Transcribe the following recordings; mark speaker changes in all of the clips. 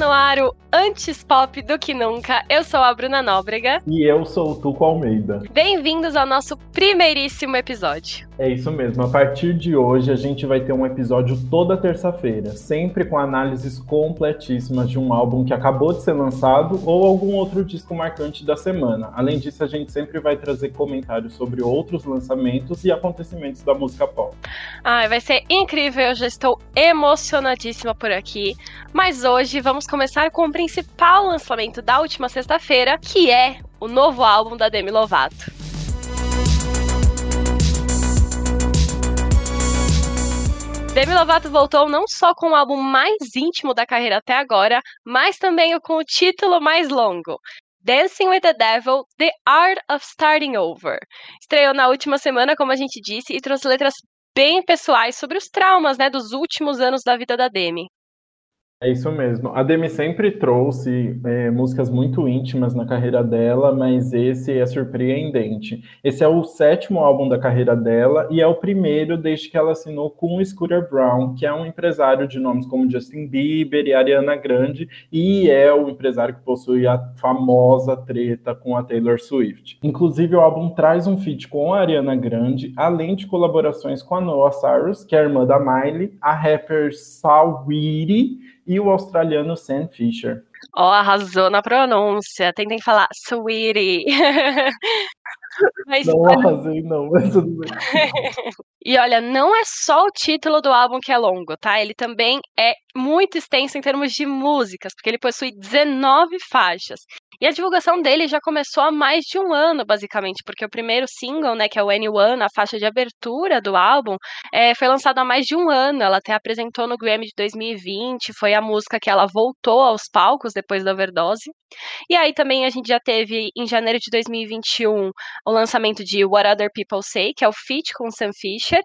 Speaker 1: no ar o Antes Pop do que Nunca. Eu sou a Bruna Nóbrega.
Speaker 2: E eu sou o Tuco Almeida.
Speaker 1: Bem-vindos ao nosso primeiríssimo episódio.
Speaker 2: É isso mesmo. A partir de hoje, a gente vai ter um episódio toda terça-feira, sempre com análises completíssimas de um álbum que acabou de ser lançado ou algum outro disco marcante da semana. Além disso, a gente sempre vai trazer comentários sobre outros lançamentos e acontecimentos da música pop.
Speaker 1: Ai, vai ser incrível. Eu já estou emocionadíssima por aqui. Mas hoje vamos começar com o principal lançamento da última sexta-feira, que é o novo álbum da Demi Lovato. Demi Lovato voltou não só com o álbum mais íntimo da carreira até agora, mas também com o título mais longo. Dancing with the Devil, The Art of Starting Over. Estreou na última semana, como a gente disse, e trouxe letras bem pessoais sobre os traumas né, dos últimos anos da vida da Demi.
Speaker 2: É isso mesmo. A Demi sempre trouxe é, músicas muito íntimas na carreira dela, mas esse é surpreendente. Esse é o sétimo álbum da carreira dela e é o primeiro desde que ela assinou com o Scooter Brown, que é um empresário de nomes como Justin Bieber e Ariana Grande, e é o empresário que possui a famosa treta com a Taylor Swift. Inclusive, o álbum traz um feat com a Ariana Grande, além de colaborações com a Noah Cyrus, que é a irmã da Miley, a rapper Saweetie e o australiano Sam Fisher.
Speaker 1: Ó, oh, arrasou na pronúncia. Tentem falar sweetie.
Speaker 2: Mas, não arrasei, não, mas tudo bem.
Speaker 1: e olha, não é só o título do álbum que é longo, tá? Ele também é muito extenso em termos de músicas, porque ele possui 19 faixas. E a divulgação dele já começou há mais de um ano, basicamente, porque o primeiro single, né, que é o Anyone, a faixa de abertura do álbum, é, foi lançado há mais de um ano. Ela até apresentou no Grammy de 2020, foi a música que ela voltou aos palcos depois da overdose. E aí também a gente já teve, em janeiro de 2021, o lançamento de What Other People Say, que é o feat com Sam Fisher,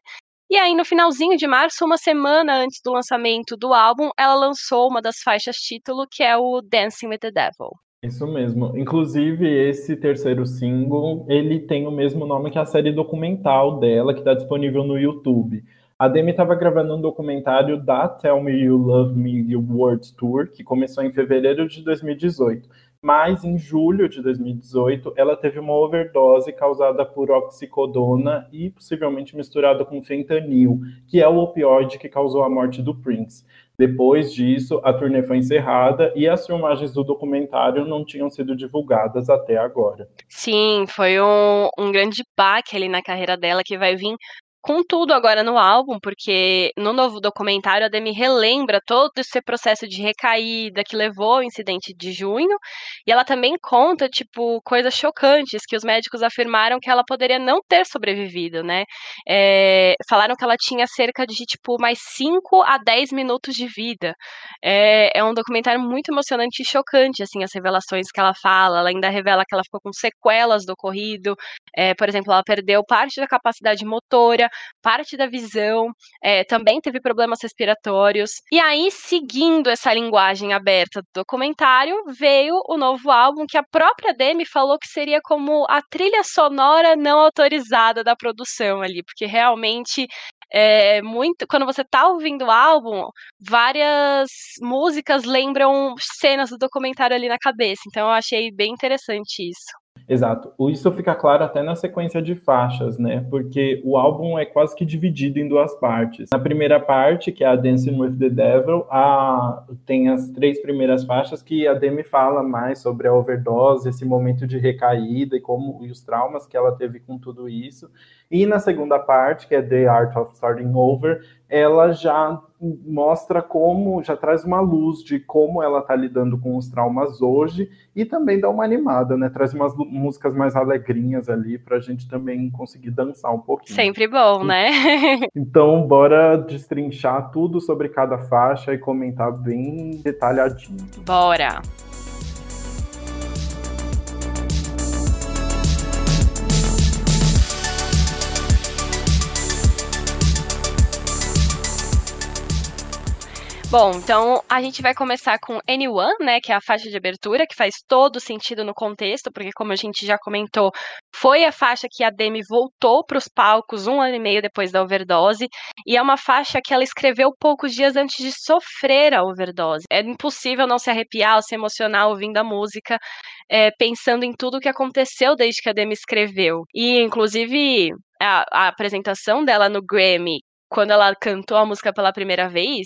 Speaker 1: e aí, no finalzinho de março, uma semana antes do lançamento do álbum, ela lançou uma das faixas título, que é o Dancing with the Devil.
Speaker 2: Isso mesmo. Inclusive, esse terceiro single, ele tem o mesmo nome que a série documental dela, que está disponível no YouTube. A Demi estava gravando um documentário da Tell Me You Love Me World Tour, que começou em fevereiro de 2018. Mas em julho de 2018, ela teve uma overdose causada por oxicodona e possivelmente misturada com fentanil, que é o opioide que causou a morte do Prince. Depois disso, a turnê foi encerrada e as filmagens do documentário não tinham sido divulgadas até agora.
Speaker 1: Sim, foi um, um grande baque ali na carreira dela que vai vir com tudo agora no álbum, porque no novo documentário a Demi relembra todo esse processo de recaída que levou ao incidente de junho, e ela também conta, tipo, coisas chocantes que os médicos afirmaram que ela poderia não ter sobrevivido, né? É, falaram que ela tinha cerca de, tipo, mais 5 a 10 minutos de vida. É, é um documentário muito emocionante e chocante, assim, as revelações que ela fala, ela ainda revela que ela ficou com sequelas do ocorrido, é, por exemplo, ela perdeu parte da capacidade motora, parte da visão, é, também teve problemas respiratórios. E aí, seguindo essa linguagem aberta do documentário, veio o novo álbum que a própria Demi falou que seria como a trilha sonora não autorizada da produção ali, porque realmente é muito. Quando você tá ouvindo o álbum, várias músicas lembram cenas do documentário ali na cabeça. Então eu achei bem interessante isso.
Speaker 2: Exato. Isso fica claro até na sequência de faixas, né? Porque o álbum é quase que dividido em duas partes. Na primeira parte, que é a Dancing with the Devil, a... tem as três primeiras faixas que a Demi fala mais sobre a overdose, esse momento de recaída e como e os traumas que ela teve com tudo isso. E na segunda parte, que é The Art of Starting Over, ela já mostra como, já traz uma luz de como ela está lidando com os traumas hoje e também dá uma animada, né? Traz umas músicas mais alegrinhas ali para a gente também conseguir dançar um pouquinho.
Speaker 1: Sempre bom, né?
Speaker 2: então, bora destrinchar tudo sobre cada faixa e comentar bem detalhadinho.
Speaker 1: Bora! Bom, então a gente vai começar com Anyone, né, que é a faixa de abertura, que faz todo sentido no contexto, porque como a gente já comentou, foi a faixa que a Demi voltou para os palcos um ano e meio depois da overdose, e é uma faixa que ela escreveu poucos dias antes de sofrer a overdose. É impossível não se arrepiar ou se emocionar ouvindo a música, é, pensando em tudo o que aconteceu desde que a Demi escreveu. E, inclusive, a, a apresentação dela no Grammy, quando ela cantou a música pela primeira vez,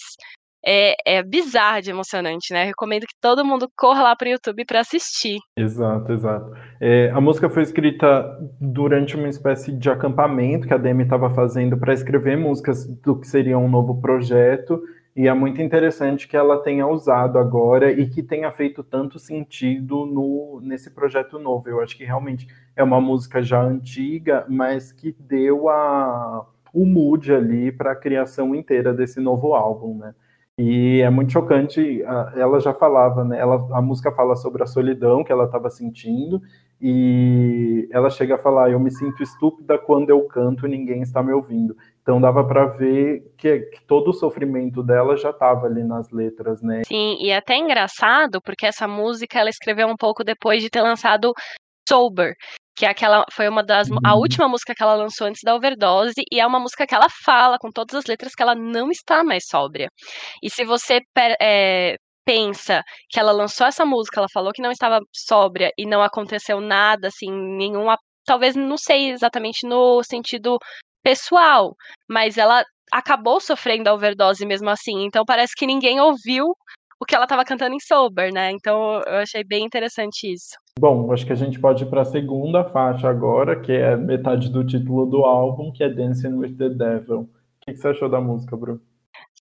Speaker 1: é, é bizarro de emocionante, né? Recomendo que todo mundo corra lá para o YouTube para assistir.
Speaker 2: Exato, exato. É, a música foi escrita durante uma espécie de acampamento que a Demi estava fazendo para escrever músicas do que seria um novo projeto. E é muito interessante que ela tenha usado agora e que tenha feito tanto sentido no, nesse projeto novo. Eu acho que realmente é uma música já antiga, mas que deu a, o mood ali para a criação inteira desse novo álbum, né? E é muito chocante, ela já falava, né? Ela, a música fala sobre a solidão que ela estava sentindo, e ela chega a falar: Eu me sinto estúpida quando eu canto e ninguém está me ouvindo. Então dava para ver que, que, todo o sofrimento dela já estava ali nas letras, né?
Speaker 1: Sim, e é até engraçado, porque essa música ela escreveu um pouco depois de ter lançado Sober, que é aquela foi uma das a uhum. última música que ela lançou antes da overdose e é uma música que ela fala com todas as letras que ela não está mais sóbria. E se você é, pensa que ela lançou essa música, ela falou que não estava sóbria e não aconteceu nada assim, nenhuma, talvez não sei exatamente no sentido pessoal, mas ela acabou sofrendo a overdose mesmo assim. Então parece que ninguém ouviu o que ela estava cantando em Sober, né? Então eu achei bem interessante isso.
Speaker 2: Bom, acho que a gente pode ir para a segunda faixa agora, que é metade do título do álbum, que é Dancing with the Devil. O que, você achou da música, Bru?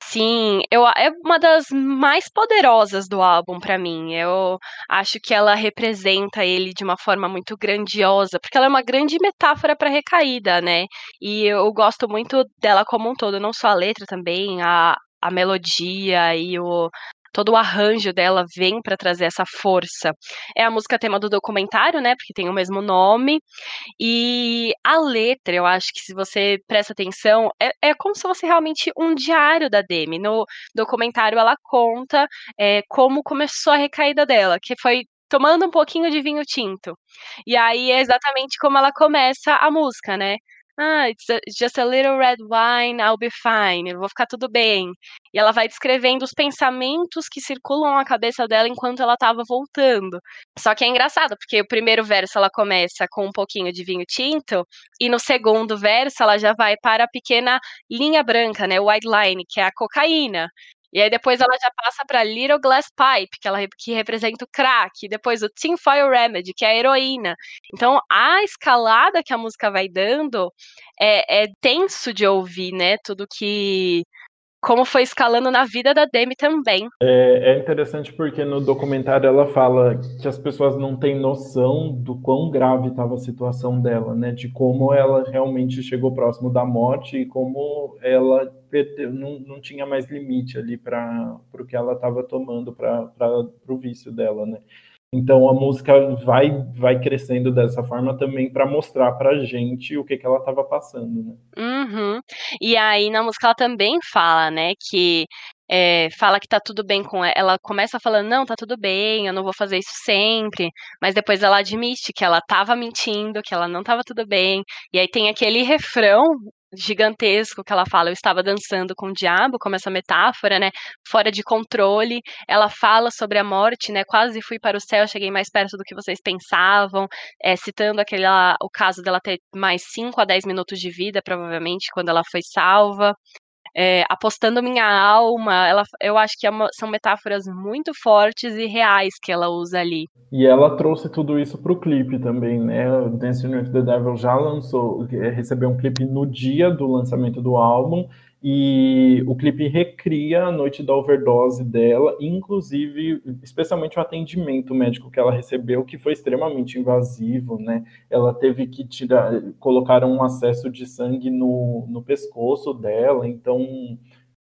Speaker 1: Sim, eu, é uma das mais poderosas do álbum para mim. Eu acho que ela representa ele de uma forma muito grandiosa, porque ela é uma grande metáfora para recaída, né? E eu gosto muito dela como um todo, não só a letra também, a, a melodia e o, todo o arranjo dela vem para trazer essa força. É a música tema do documentário, né? Porque tem o mesmo nome. E a letra, eu acho que se você presta atenção, é, é como se fosse realmente um diário da Demi. No documentário, ela conta é, como começou a recaída dela, que foi tomando um pouquinho de vinho tinto. E aí é exatamente como ela começa a música, né? Ah, it's a, just a little red wine, I'll be fine, eu vou ficar tudo bem. E ela vai descrevendo os pensamentos que circulam na cabeça dela enquanto ela estava voltando. Só que é engraçado, porque o primeiro verso ela começa com um pouquinho de vinho tinto, e no segundo verso ela já vai para a pequena linha branca, né, white line, que é a cocaína. E aí depois ela já passa para Little Glass Pipe, que ela que representa o crack, depois o Tin Foil Remedy, que é a heroína. Então a escalada que a música vai dando é, é tenso de ouvir, né? Tudo que como foi escalando na vida da Demi também.
Speaker 2: É, é, interessante porque no documentário ela fala que as pessoas não têm noção do quão grave estava a situação dela, né? De como ela realmente chegou próximo da morte e como ela não, não tinha mais limite ali para o que ela estava tomando para o vício dela, né? Então a música vai vai crescendo dessa forma também para mostrar para gente o que, que ela estava passando, né?
Speaker 1: Uhum. E aí na música ela também fala, né, que é, fala que tá tudo bem com ela. Ela começa falando, não, tá tudo bem, eu não vou fazer isso sempre. Mas depois ela admite que ela tava mentindo, que ela não tava tudo bem. E aí tem aquele refrão gigantesco que ela fala, eu estava dançando com o diabo, como essa metáfora, né, fora de controle. Ela fala sobre a morte, né, quase fui para o céu, cheguei mais perto do que vocês pensavam, é, citando aquele, o caso dela ter mais 5 a 10 minutos de vida, provavelmente, quando ela foi salva é, apostando minha alma. Ela, eu acho que é uma, são metáforas muito fortes e reais que ela usa ali.
Speaker 2: E ela trouxe tudo isso para o clipe também, né? Dancing with the Devil já lançou, é, recebeu um clipe no dia do lançamento do álbum e o clipe recria a noite da overdose dela, inclusive, especialmente o atendimento médico que ela recebeu, que foi extremamente invasivo, né? Ela teve que tirar, colocar um acesso de sangue no, no pescoço dela, então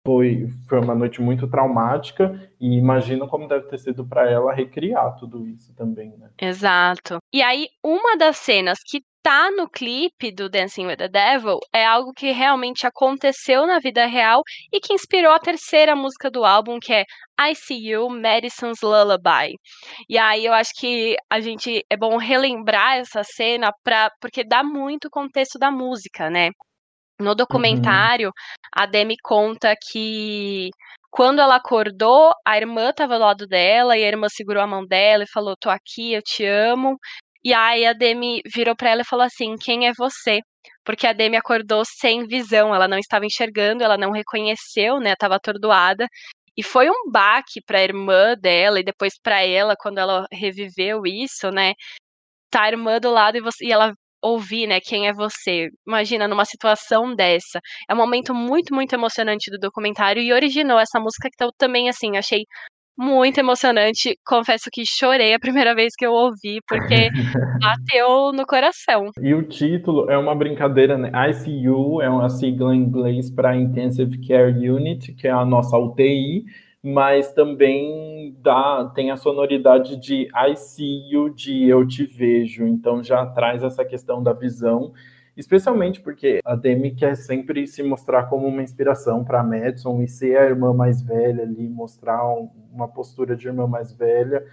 Speaker 2: foi, foi uma noite muito traumática e imagino como deve ter sido para ela recriar tudo isso também, né?
Speaker 1: Exato. E aí, uma das cenas que tá no clipe do Dancing with the Devil é algo que realmente aconteceu na vida real e que inspirou a terceira música do álbum, que é I See You, Madison's Lullaby. E aí eu acho que a gente é bom relembrar essa cena pra, porque dá muito contexto da música, né? No
Speaker 2: Uhum.
Speaker 1: documentário, a Demi conta que quando ela acordou, a irmã estava do lado dela e a irmã segurou a mão dela e falou: "Tô aqui, eu te amo". E aí a Demi virou para ela e falou assim: "Quem é você?" Porque a Demi acordou sem visão, ela não estava enxergando, ela não reconheceu, né, estava atordoada. E foi um baque para a irmã dela e depois para ela quando ela reviveu isso, né? Tá a irmã do lado e, você, e ela ouvir, né, quem é você. Imagina numa situação dessa. É um momento muito, muito emocionante do documentário e originou essa música que eu também assim, achei muito emocionante. Confesso que chorei a primeira vez que eu ouvi, porque bateu no coração.
Speaker 2: E o título é uma brincadeira, né? ICU é uma sigla em inglês para Intensive Care Unit, que é a nossa UTI, mas também dá, tem a sonoridade de ICU de Eu Te Vejo, então já traz essa questão da visão, especialmente porque a Demi quer sempre se mostrar como uma inspiração para Madison e ser a irmã mais velha ali, mostrar uma postura de irmã mais velha,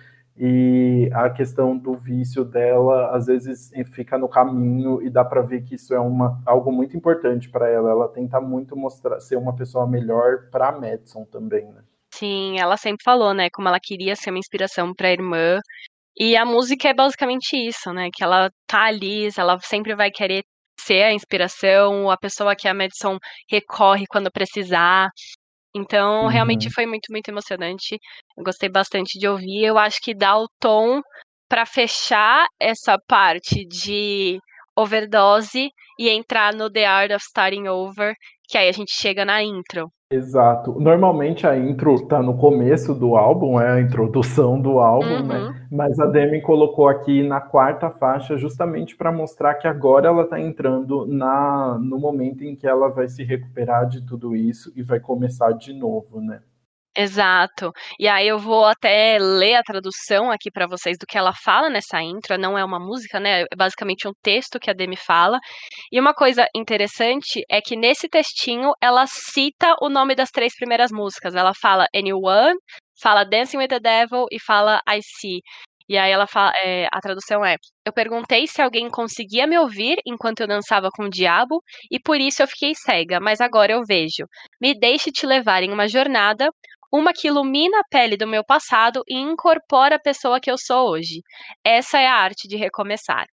Speaker 2: e a questão do vício dela às vezes fica no caminho e dá para ver que isso é uma, algo muito importante para ela. Ela tenta muito mostrar ser uma pessoa melhor para Madison também, né?
Speaker 1: Sim, ela sempre falou, né, como ela queria ser uma inspiração para a irmã. E a música é basicamente isso, né, que ela tá ali, ela sempre vai querer ser a inspiração, a pessoa que a Madison recorre quando precisar. Então, uhum. realmente foi muito, muito emocionante. Eu gostei bastante de ouvir. Eu acho que dá o tom para fechar essa parte de overdose e entrar no The Art of Starting Over, que aí a gente chega na intro.
Speaker 2: Exato. Normalmente a intro tá no começo do álbum, é a introdução do álbum, né? uhum. né? Mas a Demi colocou aqui na quarta faixa justamente para mostrar que agora ela tá entrando na no momento em que ela vai se recuperar de tudo isso e vai começar de novo, né?
Speaker 1: Exato. E aí eu vou até ler a tradução aqui para vocês do que ela fala nessa intro, não é uma música, né? É basicamente um texto que a Demi fala. E uma coisa interessante é que nesse textinho ela cita o nome das três primeiras músicas. Ela fala Anyone, fala Dancing with the Devil e fala I See. E aí ela fala, é, a tradução é: Eu perguntei se alguém conseguia me ouvir enquanto eu dançava com o diabo, e por isso eu fiquei cega, mas agora eu vejo. Me deixe te levar em uma jornada, uma que ilumina a pele do meu passado e incorpora a pessoa que eu sou hoje. Essa é a arte de recomeçar.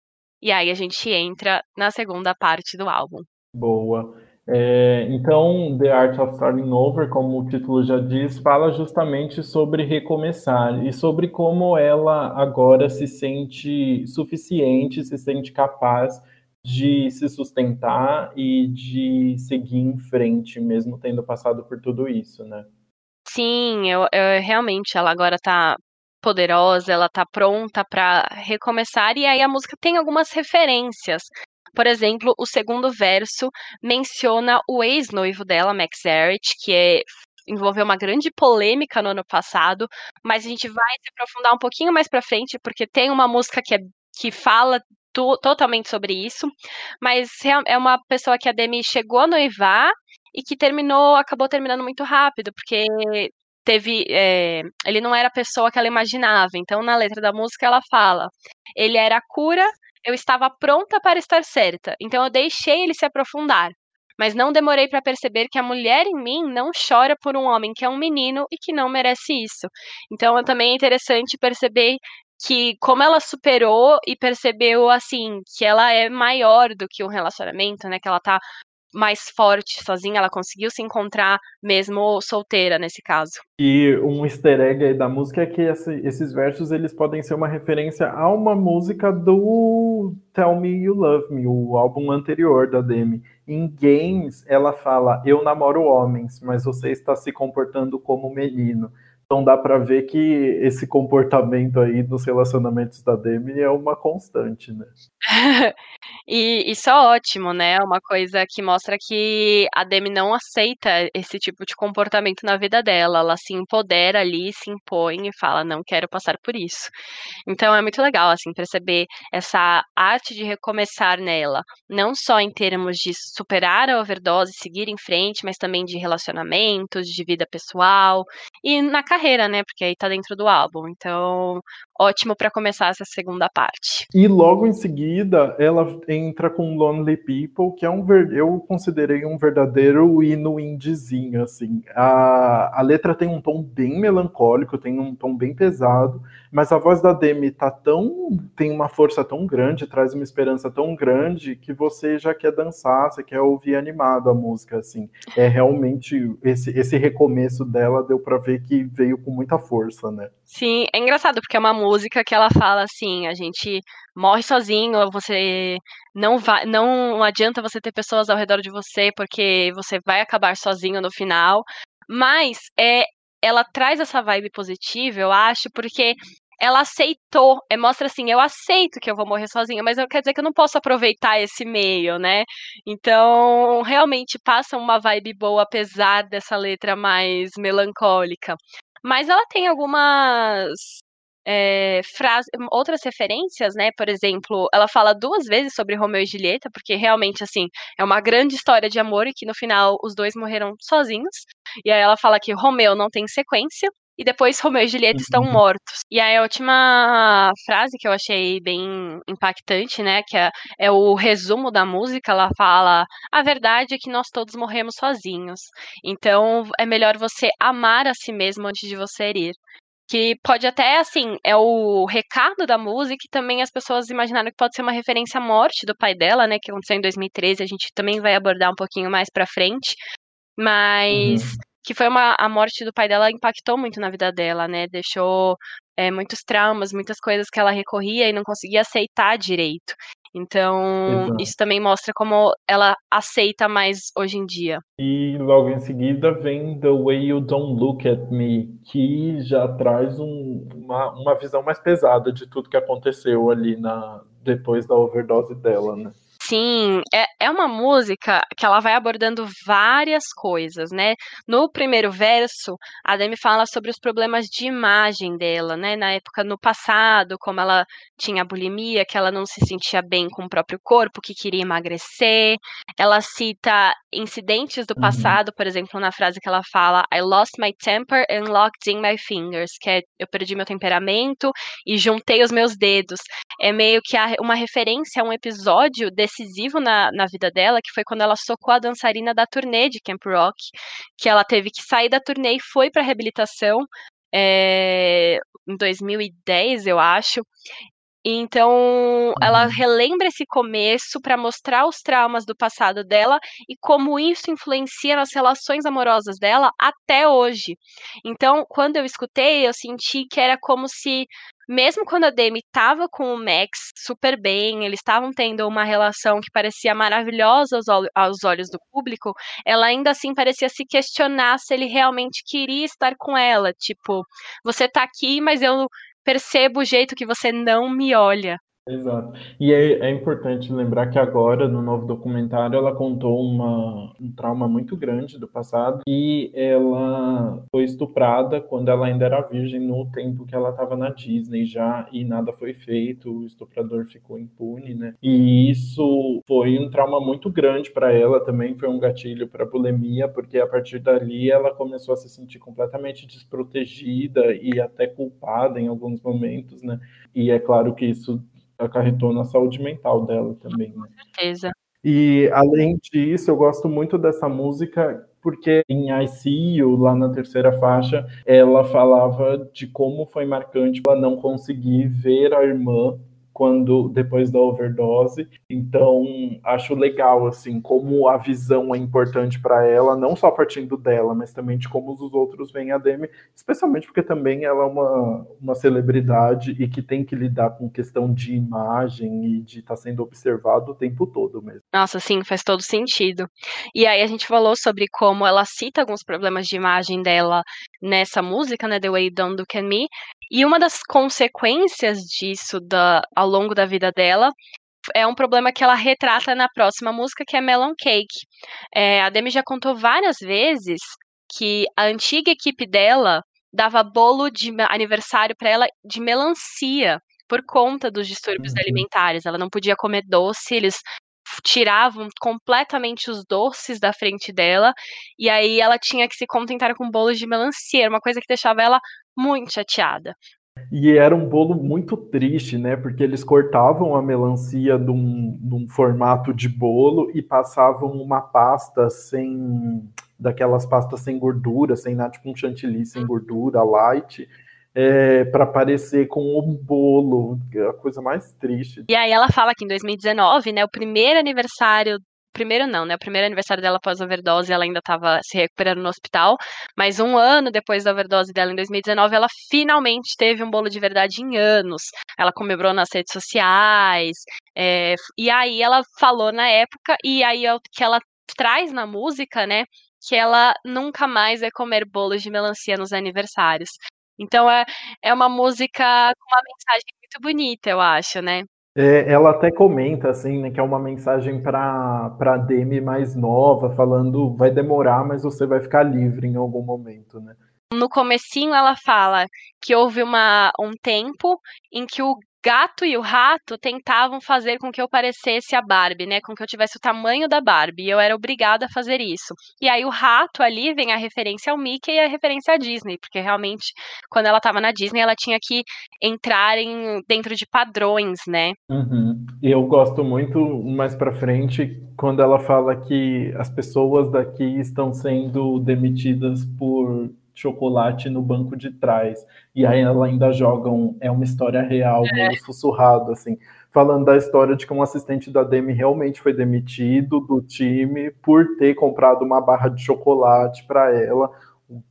Speaker 1: E aí a gente entra na segunda parte do álbum.
Speaker 2: Boa. É, então, The Art of Starting Over, como o título já diz, fala justamente sobre recomeçar e sobre como ela agora se sente suficiente, se sente capaz de se sustentar e de seguir em frente, mesmo tendo passado por tudo isso, né?
Speaker 1: Sim, eu, eu realmente ela agora tá poderosa, ela tá pronta para recomeçar e aí a música tem algumas referências. Por exemplo, o segundo verso menciona o ex-noivo dela, Max Erich, que é envolveu uma grande polêmica no ano passado, mas a gente vai se aprofundar um pouquinho mais para frente, porque tem uma música que, é, que fala to, totalmente sobre isso, mas é uma pessoa que a Demi chegou a noivar e que terminou, acabou terminando muito rápido, porque teve, é, ele não era a pessoa que ela imaginava, então na letra da música ela fala, ele era a cura eu estava pronta para estar certa, então eu deixei ele se aprofundar. Mas não demorei para perceber que a mulher em mim não chora por um homem que é um menino e que não merece isso. Então também é interessante perceber que como ela superou e percebeu assim que ela é maior do que um relacionamento, né? Que ela tá mais forte sozinha, ela conseguiu se encontrar mesmo solteira nesse caso.
Speaker 2: E um easter egg aí da música é que esse, esses versos eles podem ser uma referência a uma música do Tell Me You Love Me, o álbum anterior da Demi. Em Games, ela fala: Eu namoro homens, mas você está se comportando como menino. Então dá para ver que esse comportamento aí nos relacionamentos da Demi é uma constante, né?
Speaker 1: E isso é ótimo, né? Uma coisa que mostra que a Demi não aceita esse tipo de comportamento na vida dela. Ela se empodera ali, se impõe e fala: não quero passar por isso. Então é muito legal, assim, perceber essa arte de recomeçar nela. Não só em termos de superar a overdose, seguir em frente, mas também de relacionamentos, de vida pessoal e na carreira, né? Porque aí tá dentro do álbum. Então, ótimo para começar essa segunda parte.
Speaker 2: E logo em seguida, ela entra com Lonely People, que é um eu considerei um verdadeiro hino indiezinho, assim. A, a letra tem um tom bem melancólico, tem um tom bem pesado, mas a voz da Demi tá tão tem uma força tão grande, traz uma esperança tão grande que você já quer dançar, você quer ouvir animado a música, assim. É realmente esse, esse recomeço dela deu para ver que veio com muita força, né?
Speaker 1: Sim, é engraçado porque é uma música que ela fala assim, a gente morre sozinho, você não vai, não adianta você ter pessoas ao redor de você porque você vai acabar sozinho no final. Mas é, ela traz essa vibe positiva, eu acho, porque ela aceitou, é, mostra assim, eu aceito que eu vou morrer sozinha, mas eu quer dizer que eu não posso aproveitar esse meio, né? Então, realmente passa uma vibe boa apesar dessa letra mais melancólica. Mas ela tem algumas é, frase, outras referências, né? Por exemplo, ela fala duas vezes sobre Romeu e Julieta, porque realmente, assim, é uma grande história de amor e que no final os dois morreram sozinhos. E aí ela fala que Romeu não tem sequência. E depois Romeu e Julieta estão uhum. mortos. E aí a última frase que eu achei bem impactante, né? Que é, é o resumo da música, ela fala: A verdade é que nós todos morremos sozinhos. Então é melhor você amar a si mesmo antes de você ir que pode até, assim, é o recado da música e também as pessoas imaginaram que pode ser uma referência à morte do pai dela, né, que aconteceu em 2013, a gente também vai abordar um pouquinho mais pra frente, mas uhum. Que foi uma, a morte do pai dela impactou muito na vida dela, né, deixou é, muitos traumas, muitas coisas que ela recorria e não conseguia aceitar direito. Então, Exato. isso também mostra como ela aceita mais hoje em dia.
Speaker 2: E logo em seguida vem The Way You Don't Look at Me, que já traz um, uma, uma visão mais pesada de tudo que aconteceu ali na, depois da overdose dela, né?
Speaker 1: Sim, é, é uma música que ela vai abordando várias coisas, né? No primeiro verso, a Demi fala sobre os problemas de imagem dela, né? Na época, no passado, como ela tinha bulimia, que ela não se sentia bem com o próprio corpo, que queria emagrecer. Ela cita incidentes do uhum. passado, por exemplo, na frase que ela fala I lost my temper and locked in my fingers, que é eu perdi meu temperamento e juntei os meus dedos. É meio que uma referência a um episódio desse decisivo na, na vida dela, que foi quando ela socou a dançarina da turnê de Camp Rock, que ela teve que sair da turnê e foi para reabilitação é, em 2010, eu acho. Então, ela uhum. relembra esse começo para mostrar os traumas do passado dela e como isso influencia nas relações amorosas dela até hoje. Então, quando eu escutei, eu senti que era como se mesmo quando a Demi estava com o Max super bem, eles estavam tendo uma relação que parecia maravilhosa aos, aos, olhos do público, ela ainda assim parecia se questionar se ele realmente queria estar com ela. Tipo, você tá aqui, mas eu percebo o jeito que você não me olha.
Speaker 2: Exato. E é, é, importante lembrar que agora, no novo documentário, ela contou uma, um trauma muito grande do passado e ela foi estuprada quando ela ainda era virgem no tempo que ela estava na Disney já e nada foi feito, o estuprador ficou impune, né? E isso foi um trauma muito grande para ela também, foi um gatilho para bulimia, porque a partir dali ela começou a se sentir completamente desprotegida e até culpada em alguns momentos, né? E é claro que isso acarretou na saúde mental dela também. Né?
Speaker 1: Com certeza.
Speaker 2: E além disso, eu gosto muito dessa música porque em I See You, lá na terceira faixa, ela falava de como foi marcante ela não conseguir ver a irmã quando depois da overdose. Então, acho legal assim como a visão é importante para ela, não só partindo dela, mas também de como os outros veem a Demi, especialmente porque também ela é uma, uma celebridade e que tem que lidar com questão de imagem e de estar tá sendo observado o tempo todo mesmo.
Speaker 1: Nossa, sim, faz todo sentido. E aí a gente falou sobre como ela cita alguns problemas de imagem dela nessa música, né, The Way Don't Look at Me, e uma das consequências disso da, ao longo da vida dela é um problema que ela retrata na próxima música, que é Melon Cake. É, a Demi já contou várias vezes que a antiga equipe dela dava bolo de aniversário para ela de melancia por conta dos distúrbios uhum. alimentares. Ela não podia comer doce, eles tiravam completamente os doces da frente dela e aí ela tinha que se contentar com bolos de melancia, uma coisa que deixava ela muito chateada.
Speaker 2: E era um bolo muito triste, né? Porque eles cortavam a melancia num, num formato de bolo e passavam uma pasta sem. daquelas pastas sem gordura, sem nada, tipo um chantilly sem gordura, light. É, para parecer com o um bolo, é a coisa mais triste.
Speaker 1: E aí ela fala que em 2019, né, o primeiro aniversário primeiro não, né? O primeiro aniversário dela após a overdose, ela ainda estava se recuperando no hospital, mas um ano depois da overdose dela, em 2019, ela finalmente teve um bolo de verdade em anos. Ela comemorou nas redes sociais, é, e aí ela falou na época, e aí é o que ela traz na música, né? Que ela nunca mais vai comer bolos de melancia nos aniversários. Então é, é uma música com uma mensagem muito bonita, eu acho, né?
Speaker 2: É, ela até comenta assim, né, que é uma mensagem para para Demi mais nova, falando vai demorar, mas você vai ficar livre em algum momento, né?
Speaker 1: No comecinho ela fala que houve uma, um tempo em que o gato e o rato tentavam fazer com que eu parecesse a Barbie, né? Com que eu tivesse o tamanho da Barbie. E eu era obrigada a fazer isso. E aí o rato ali vem a referência ao Mickey e a referência à Disney, porque realmente quando ela estava na Disney ela tinha que entrar em, dentro de padrões, né?
Speaker 2: Uhum. Eu gosto muito mais para frente quando ela fala que as pessoas daqui estão sendo demitidas por chocolate no banco de trás. E aí ela ainda joga um, é uma história real, é. meio sussurrado, assim, falando da história de que um assistente da Demi realmente foi demitido do time por ter comprado uma barra de chocolate para ela,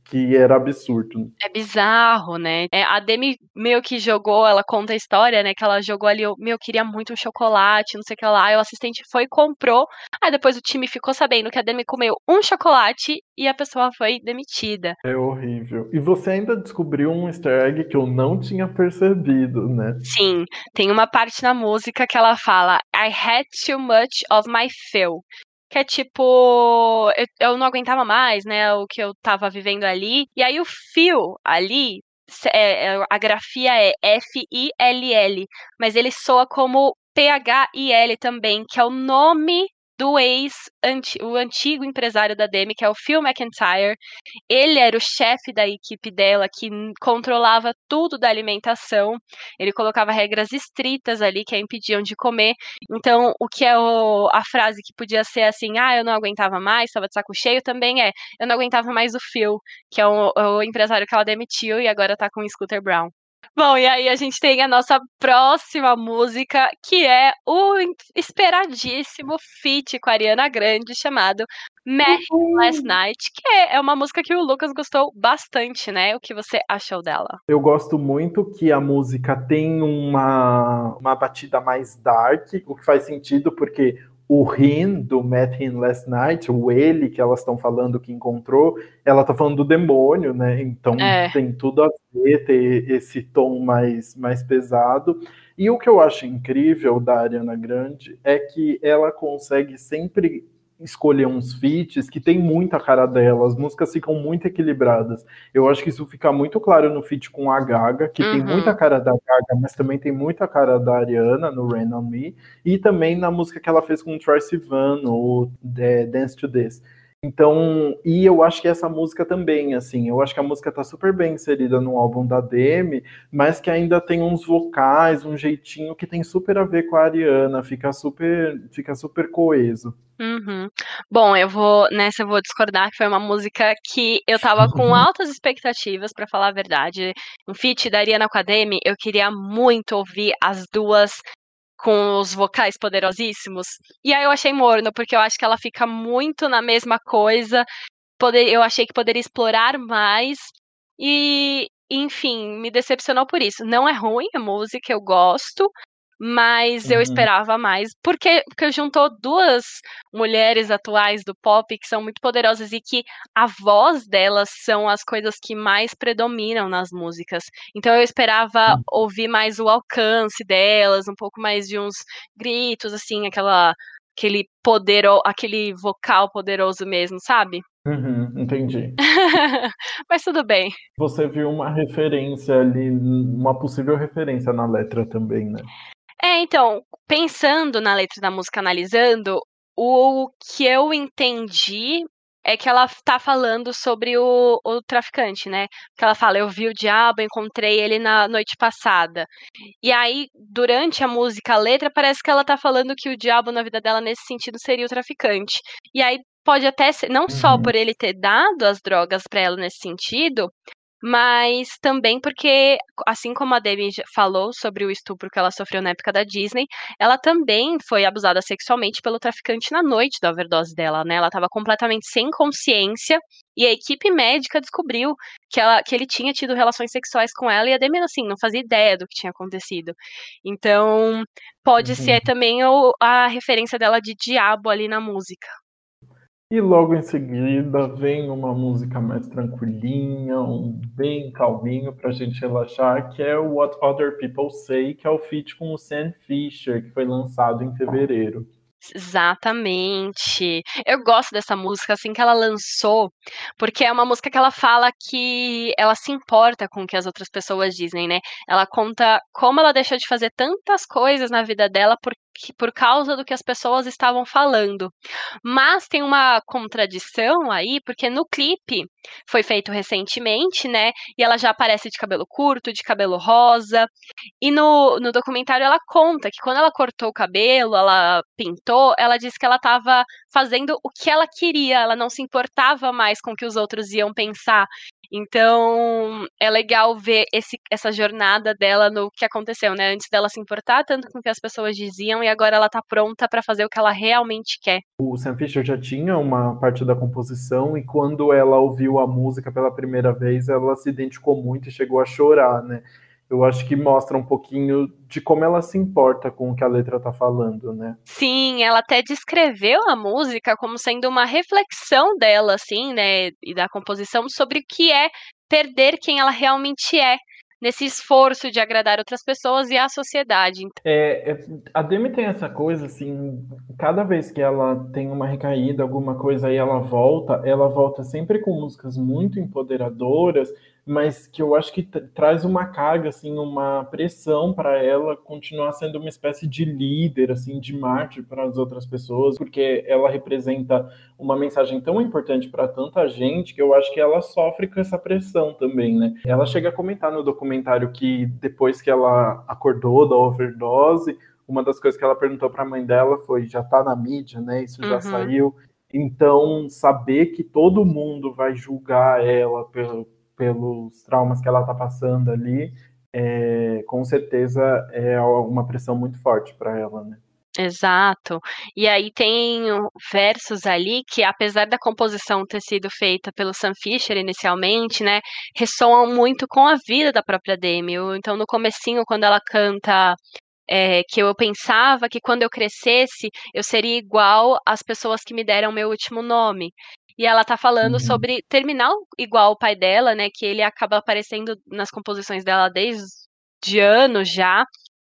Speaker 2: que era absurdo.
Speaker 1: É bizarro, né? É, a Demi meio que jogou, ela conta a história, né? Que ela jogou ali, eu, meu, queria muito um chocolate, não sei o que lá. E o assistente foi e comprou. Aí depois o time ficou sabendo que a Demi comeu um chocolate e a pessoa foi demitida.
Speaker 2: É horrível. E você ainda descobriu um easter egg que eu não tinha percebido, né?
Speaker 1: Sim, tem uma parte na música que ela fala I had too much of my fill que é tipo, eu, eu não aguentava mais, né, o que eu tava vivendo ali. E aí o fio ali, é, é, a grafia é F-I-L-L, mas ele soa como P-H-I-L também, que é o nome do ex, o antigo empresário da Demi, que é o Phil McIntyre. Ele era o chefe da equipe dela, que controlava tudo da alimentação. Ele colocava regras estritas ali que a impediam de comer. Então, o que é o, a frase que podia ser assim, ah, eu não aguentava mais, estava de saco cheio, também é, eu não aguentava mais o Phil, que é o, o empresário que ela demitiu e agora tá com o Scooter Brown. Bom, e aí a gente tem a nossa próxima música, que é o esperadíssimo feat com a Ariana Grande, chamado Met Last Night, que é uma música que o Lucas gostou bastante, né? O que você achou dela?
Speaker 2: Eu gosto muito que a música tem uma, uma batida mais dark, o que faz sentido porque o Rin do Met Him Last Night, o ele que elas estão falando que encontrou, ela tá falando do demônio, né? Então é. tem tudo a ver ter esse tom mais, mais pesado. E o que eu acho incrível da Ariana Grande é que ela consegue sempre escolher uns feats que tem muita cara dela, as músicas ficam muito equilibradas. Eu acho que isso fica muito claro no feat com a Gaga, que uhum. tem muita cara da Gaga, mas também tem muita cara da Ariana no Rain on Me, e também na música que ela fez com o Troy Sivan, o é, Dance to This. Então, e eu acho que essa música também, assim, eu acho que a música tá super bem inserida no álbum da Demi, mas que ainda tem uns vocais, um jeitinho que tem super a ver com a Ariana, fica super, fica super coeso.
Speaker 1: Uhum. Bom, eu vou nessa eu vou discordar que foi uma música que eu tava com altas expectativas, para falar a verdade. Um feat da Ariana com a Demi, eu queria muito ouvir as duas com os vocais poderosíssimos. E aí eu achei morno, porque eu acho que ela fica muito na mesma coisa. Poder, eu achei que poderia explorar mais. E, enfim, me decepcionou por isso. Não é ruim a música, eu gosto. Mas eu uhum. esperava mais, porque, porque juntou duas mulheres atuais do pop que são muito poderosas e que a voz delas são as coisas que mais predominam nas músicas. Então eu esperava uhum. ouvir mais o alcance delas, um pouco mais de uns gritos, assim, aquela aquele poder, aquele vocal poderoso mesmo, sabe?
Speaker 2: Uhum, entendi.
Speaker 1: Mas tudo bem.
Speaker 2: Você viu uma referência ali, uma possível referência na letra também, né?
Speaker 1: É, então, pensando na letra da música, analisando, o que eu entendi é que ela tá falando sobre o, o traficante, né? Que ela fala, eu vi o diabo, encontrei ele na noite passada. E aí, durante a música, a letra, parece que ela tá falando que o diabo na vida dela, nesse sentido, seria o traficante. E aí, pode até ser, não uhum. só por ele ter dado as drogas para ela nesse sentido, mas também porque, assim como a Demi falou sobre o estupro que ela sofreu na época da Disney, ela também foi abusada sexualmente pelo traficante na noite da overdose dela, né? Ela estava completamente sem consciência e a equipe médica descobriu que, ela, que ele tinha tido relações sexuais com ela e a Demi, assim, não fazia ideia do que tinha acontecido. Então, pode uhum. ser também o, a referência dela de diabo ali na música.
Speaker 2: E logo em seguida vem uma música mais tranquilinha, um bem calminho para a gente relaxar, que é o What Other People Say, que é o feat com o Sam Fisher, que foi lançado em fevereiro.
Speaker 1: Exatamente. Eu gosto dessa música assim que ela lançou, porque é uma música que ela fala que ela se importa com o que as outras pessoas dizem, né? Ela conta como ela deixou de fazer tantas coisas na vida dela por, por causa do que as pessoas estavam falando. Mas tem uma contradição aí, porque no clipe foi feito recentemente, né? E ela já aparece de cabelo curto, de cabelo rosa. E no, no documentário ela conta que quando ela cortou o cabelo, ela pintou, ela disse que ela estava fazendo o que ela queria, ela não se importava mais com o que os outros iam pensar. Então, é legal ver esse, essa jornada dela no que aconteceu, né? Antes dela se importar tanto com o que as pessoas diziam e agora ela tá pronta para fazer o que ela realmente quer.
Speaker 2: O Sam Fisher já tinha uma parte da composição e quando ela ouviu a música pela primeira vez, ela se identificou muito e chegou a chorar, né? Eu acho que mostra um pouquinho de como ela se importa com o que a letra tá falando, né?
Speaker 1: Sim, ela até descreveu a música como sendo uma reflexão dela, assim, né, e da composição sobre o que é perder quem ela realmente é nesse esforço de agradar outras pessoas e a sociedade.
Speaker 2: É, é, a Demi tem essa coisa, assim, cada vez que ela tem uma recaída, alguma coisa aí ela volta, ela volta sempre com músicas muito empoderadoras, mas que eu acho que traz uma carga, assim, uma pressão para ela continuar sendo uma espécie de líder, assim, de mártir para as outras pessoas, porque ela representa uma mensagem tão importante para tanta gente que eu acho que ela sofre com essa pressão também, né? Ela chega a comentar no documentário que depois que ela acordou da overdose, uma das coisas que ela perguntou para a mãe dela foi: já está na mídia, né? Isso já uhum. saiu. Então, saber que todo mundo vai julgar ela pelo, pelos traumas que ela está passando ali, é, com certeza é uma pressão muito forte para ela, né?
Speaker 1: Exato. E aí tem versos ali que, apesar da composição ter sido feita pelo Sam Fisher inicialmente, né, ressoam muito com a vida da própria Demi. Então, no comecinho, quando ela canta é, que eu pensava que quando eu crescesse eu seria igual às pessoas que me deram meu último nome. E ela tá falando uhum. sobre terminar igual o pai dela, né? Que ele acaba aparecendo nas composições dela desde anos já.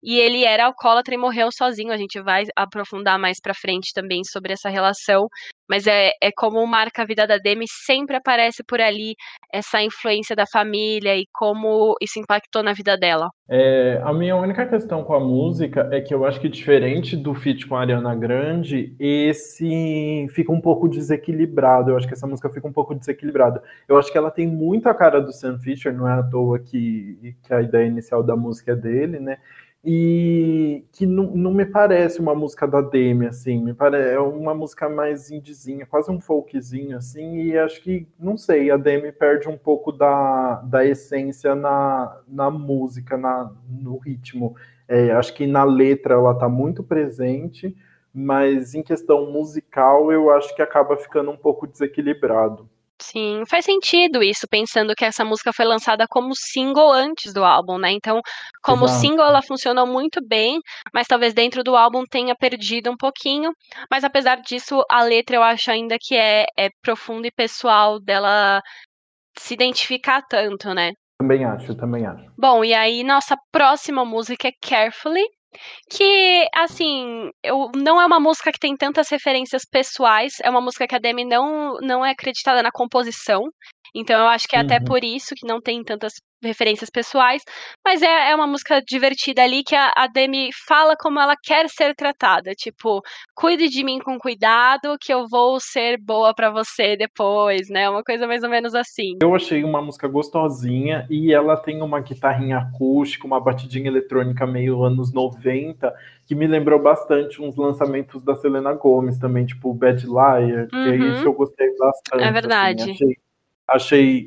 Speaker 1: E ele era alcoólatra e morreu sozinho. A gente vai aprofundar mais pra frente também sobre essa relação. Mas é, é como marca a vida da Demi, sempre aparece por ali essa influência da família e como isso impactou na vida dela.
Speaker 2: É, a minha única questão com a música é que eu acho que diferente do feat com a Ariana Grande, esse fica um pouco desequilibrado. Eu acho que essa música fica um pouco desequilibrada. Eu acho que ela tem muito a cara do Sam Fisher, não é à toa que, que a ideia inicial da música é dele, né? E que não, não me parece uma música da Demi, assim, me parece é uma música mais indizinha, quase um folkzinho, assim, e acho que, não sei, a Demi perde um pouco da, da essência na, na música, na, no ritmo. É, acho que na letra ela tá muito presente, mas em questão musical eu acho que acaba ficando um pouco desequilibrado.
Speaker 1: Sim, faz sentido isso, pensando que essa música foi lançada como single antes do álbum, né? Então, como
Speaker 2: Exato.
Speaker 1: single, ela funcionou muito bem, mas talvez dentro do álbum tenha perdido um pouquinho. Mas apesar disso, a letra eu acho ainda que é, é profunda e pessoal dela se identificar tanto, né?
Speaker 2: Também acho, também acho.
Speaker 1: Bom, e aí nossa próxima música é Carefully, que, assim, eu, não é uma música que tem tantas referências pessoais, é uma música que a Demi não, não é acreditada na composição, então eu acho que é até
Speaker 2: Uhum.
Speaker 1: por isso que não tem tantas referências pessoais, mas é, é uma música divertida ali que a, a Demi fala como ela quer ser tratada, tipo, cuide de mim com cuidado que eu vou ser boa pra você depois, né? Uma coisa mais ou menos assim.
Speaker 2: Eu achei uma música gostosinha e ela tem uma guitarrinha acústica, uma batidinha eletrônica meio anos 90, que me lembrou bastante uns lançamentos da Selena Gomez também, tipo Bad Liar, que é
Speaker 1: Uhum.
Speaker 2: isso eu gostei bastante.
Speaker 1: É verdade.
Speaker 2: assim, achei achei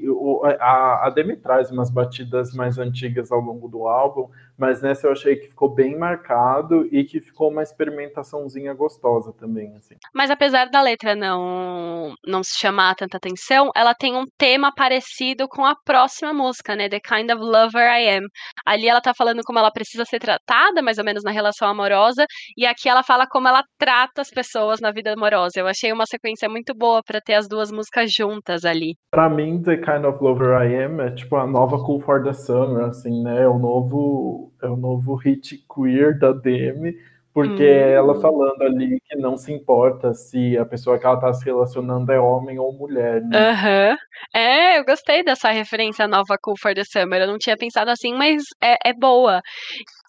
Speaker 2: a, a Demi traz umas batidas mais antigas ao longo do álbum, mas nessa eu achei que ficou bem marcado e que ficou uma experimentaçãozinha gostosa também, assim.
Speaker 1: Mas apesar da letra não não se chamar tanta atenção, ela tem um tema parecido com a próxima música, né? The Kind of Lover I Am. Ali ela tá falando como ela precisa ser tratada, mais ou menos na relação amorosa, e aqui ela fala como ela trata as pessoas na vida amorosa. Eu achei uma sequência muito boa pra ter as duas músicas juntas ali.
Speaker 2: Pra mim, The Kind of Lover I Am é tipo a nova Cool for the Summer, assim, né? É o novo, é o novo hit queer da Demi, porque
Speaker 1: Hum.
Speaker 2: é ela falando ali que não se importa se a pessoa que ela tá se relacionando é homem ou mulher, né?
Speaker 1: Aham. É, eu gostei dessa referência nova Cool for the Summer. Eu não tinha pensado assim, mas é, é boa.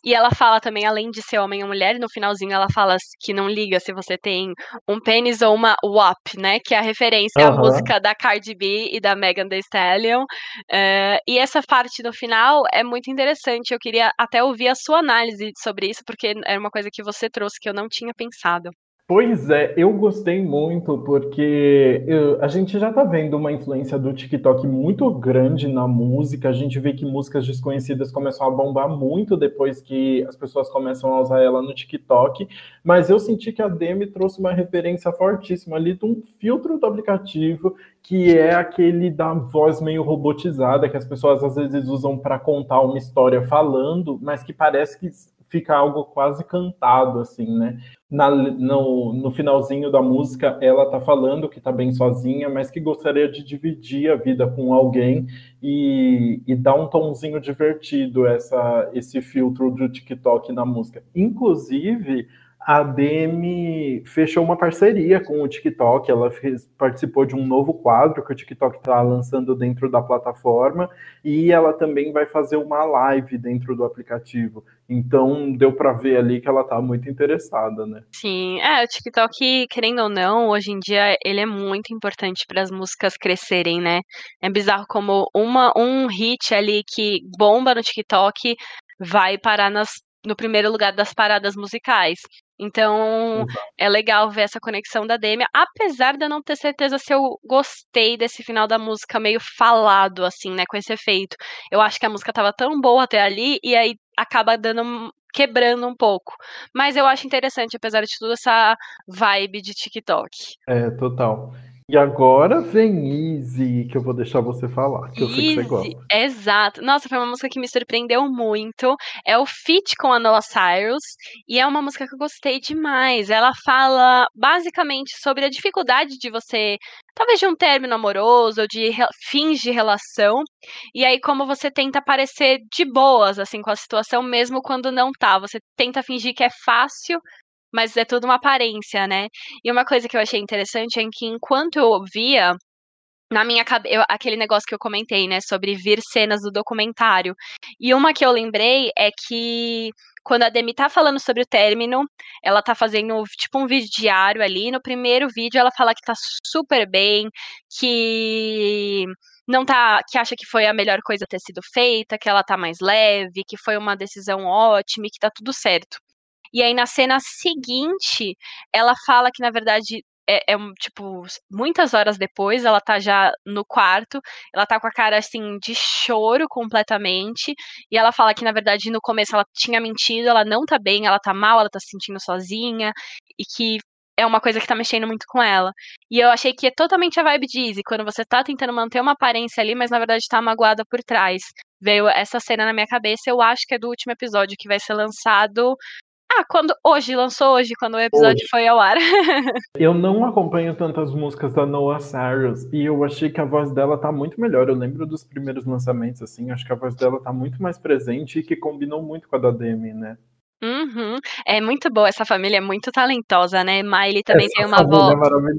Speaker 1: E ela fala também, além de ser homem ou mulher, no finalzinho ela fala que não liga se você tem um pênis ou uma WAP, né? Que é a referência à
Speaker 2: Aham.
Speaker 1: música da Cardi B e da Megan Thee Stallion. É, e essa parte do final é muito interessante. Eu queria até ouvir a sua análise sobre isso, porque era uma coisa que você trouxe que eu não tinha pensado.
Speaker 2: Pois é, eu gostei muito porque eu- a gente já tá vendo uma influência do TikTok muito grande na música. A gente vê que músicas desconhecidas começam a bombar muito depois que as pessoas começam a usar ela no TikTok. Mas eu senti que a Demi trouxe uma referência fortíssima ali de um filtro do aplicativo que é aquele da voz meio robotizada que as pessoas às vezes usam para contar uma história falando, mas que parece que fica algo quase cantado assim, né? Na, no, no finalzinho da música, ela tá falando que tá bem sozinha, mas que gostaria de dividir a vida com alguém e, e um tomzinho divertido essa, esse filtro do TikTok na música. Inclusive, a Demi fechou uma parceria com o TikTok, ela fez, participou de um novo quadro que o TikTok está lançando dentro da plataforma e ela também vai fazer uma live dentro do aplicativo. Então deu para ver ali que ela está muito interessada, né?
Speaker 1: Sim, é, o TikTok, querendo ou não, hoje em dia ele é muito importante para as músicas crescerem, né? É bizarro como uma, um hit ali que bomba no TikTok vai parar nas, no primeiro lugar das paradas musicais. Então,
Speaker 2: Exato.
Speaker 1: é legal ver essa conexão da Demi, apesar de eu não ter certeza se eu gostei desse final da música meio falado, assim, né, com esse efeito. Eu acho que a música tava tão boa até ali, e aí acaba dando, quebrando um pouco. Mas eu acho interessante, apesar de tudo, essa vibe de TikTok.
Speaker 2: É, total. E agora vem Easy, que eu vou deixar você falar, que eu sei que você gosta.
Speaker 1: exato. Nossa, foi uma música que me surpreendeu muito. É o feat com a Noah Cyrus e é uma música que eu gostei demais. Ela fala basicamente sobre a dificuldade de você, talvez de um término amoroso ou de fins de relação, e aí como você tenta parecer de boas assim com a situação mesmo quando não tá. Você tenta fingir que é fácil, mas é tudo uma aparência, né? E uma coisa que eu achei interessante é que enquanto eu ouvia na minha cabeça, aquele negócio que eu comentei, né, sobre vir cenas do documentário. E uma que eu lembrei é que quando a Demi tá falando sobre o término, ela tá fazendo tipo um vídeo diário ali. No primeiro vídeo ela fala que tá super bem, que não tá, que acha que foi a melhor coisa ter sido feita, que ela tá mais leve, que foi uma decisão ótima que tá tudo certo. E aí na cena seguinte, ela fala que na verdade é, é tipo, muitas horas depois, ela tá já no quarto, ela tá com a cara assim de choro completamente, e ela fala que na verdade no começo ela tinha mentido, ela não tá bem, ela tá mal, ela tá se sentindo sozinha, e que é uma coisa que tá mexendo muito com ela. E eu achei que é totalmente a vibe de Izzy, quando você tá tentando manter uma aparência ali, mas na verdade tá magoada por trás. Veio essa cena na minha cabeça, eu acho que é do último episódio que vai ser lançado ah, quando hoje, lançou hoje, quando o episódio hoje. foi ao ar.
Speaker 2: eu não acompanho tantas músicas da Noah Cyrus e eu achei que a voz dela tá muito melhor. Eu lembro dos primeiros lançamentos, assim, acho que a voz dela tá muito mais presente e que combinou muito com a da Demi, né?
Speaker 1: Uhum. É muito boa, essa família é muito talentosa, né? Miley também essa tem uma voz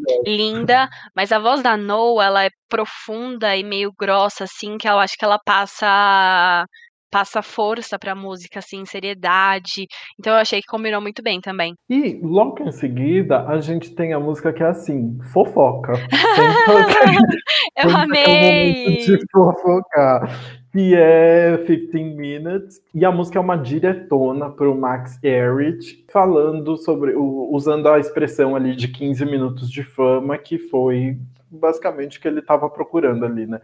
Speaker 2: é
Speaker 1: linda, mas a voz da Noah, ela é profunda e meio grossa, assim, que eu acho que ela passa passa força pra música, assim, seriedade. Então eu achei que combinou muito bem também.
Speaker 2: E logo em seguida, a gente tem a música que é assim, fofoca.
Speaker 1: eu amei!
Speaker 2: É de fofocar. Que é 15 Minutes, e a música é uma diretona para o Max Erich, falando sobre, usando a expressão ali de 15 minutos de fama, que foi basicamente que ele estava procurando ali, né?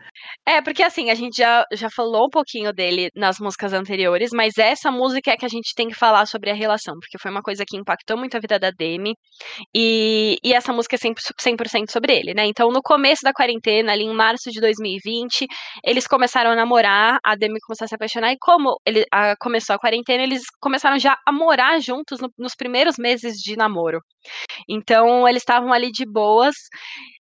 Speaker 1: É, porque assim, a gente já, já falou um pouquinho dele nas músicas anteriores, mas essa música é que a gente tem que falar sobre a relação, porque foi uma coisa que impactou muito a vida da Demi, e, e essa música é 100%, 100 sobre ele, né? Então, no começo da quarentena, ali em março de 2020, eles começaram a namorar, a Demi começou a se apaixonar, e como ele a, começou a quarentena, eles começaram já a morar juntos no, nos primeiros meses de namoro. Então, eles estavam ali de boas,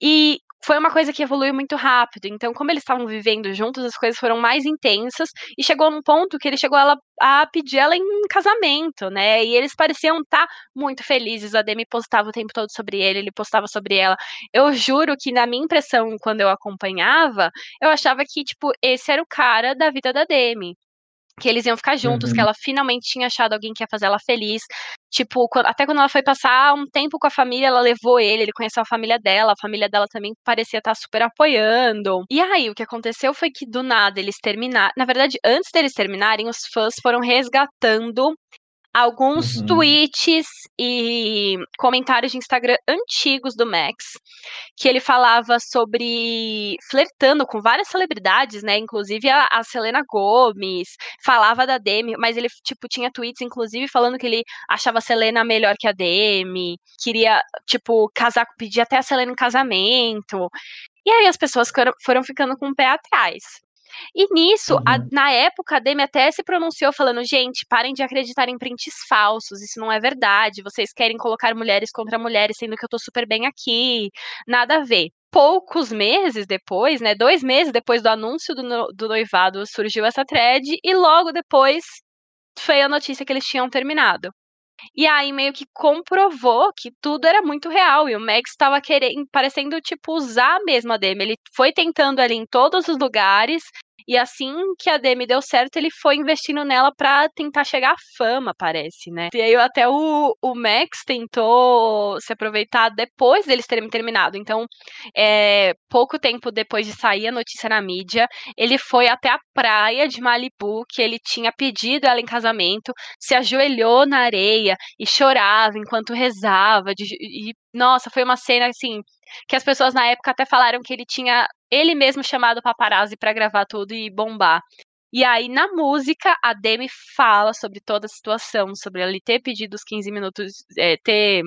Speaker 1: e foi uma coisa que evoluiu muito rápido. Então, como eles estavam vivendo juntos, as coisas foram mais intensas e chegou num ponto que ele chegou ela, a pedir ela em casamento, né? E eles pareciam estar tá muito felizes. A Demi postava o tempo todo sobre ele, ele postava sobre ela. Eu juro que na minha impressão, quando eu acompanhava, eu achava que tipo esse era o cara da vida da Demi que eles iam ficar juntos, uhum. que ela finalmente tinha achado alguém que ia fazer ela feliz. Tipo, até quando ela foi passar um tempo com a família, ela levou ele, ele conheceu a família dela, a família dela também parecia estar super apoiando. E aí, o que aconteceu foi que do nada eles terminaram. Na verdade, antes deles terminarem, os fãs foram resgatando alguns uhum. tweets e comentários de Instagram antigos do Max, que ele falava sobre flertando com várias celebridades, né? Inclusive a, a Selena Gomes, falava da Demi, mas ele tipo tinha tweets inclusive falando que ele achava a Selena melhor que a Demi, queria tipo casar, pedir até a Selena em casamento. E aí as pessoas foram ficando com o pé atrás. E nisso, uhum. a, na época, a Demi até se pronunciou falando: gente, parem de acreditar em prints falsos, isso não é verdade. Vocês querem colocar mulheres contra mulheres, sendo que eu tô super bem aqui. Nada a ver. Poucos meses depois, né? Dois meses depois do anúncio do, no, do noivado, surgiu essa thread, e logo depois foi a notícia que eles tinham terminado. E aí meio que comprovou que tudo era muito real. E o Max estava querendo, parecendo, tipo, usar mesmo a Demi. Ele foi tentando ali em todos os lugares e assim que a Demi deu certo, ele foi investindo nela para tentar chegar à fama, parece, né? E aí até o, o Max tentou se aproveitar depois deles terem terminado. Então, é, pouco tempo depois de sair a notícia na mídia, ele foi até a praia de Malibu, que ele tinha pedido ela em casamento, se ajoelhou na areia e chorava enquanto rezava. De, e, nossa, foi uma cena assim que as pessoas na época até falaram que ele tinha ele mesmo chamado paparazzi para gravar tudo e bombar. E aí, na música, a Demi fala sobre toda a situação, sobre ele ter pedido os 15 minutos, é, ter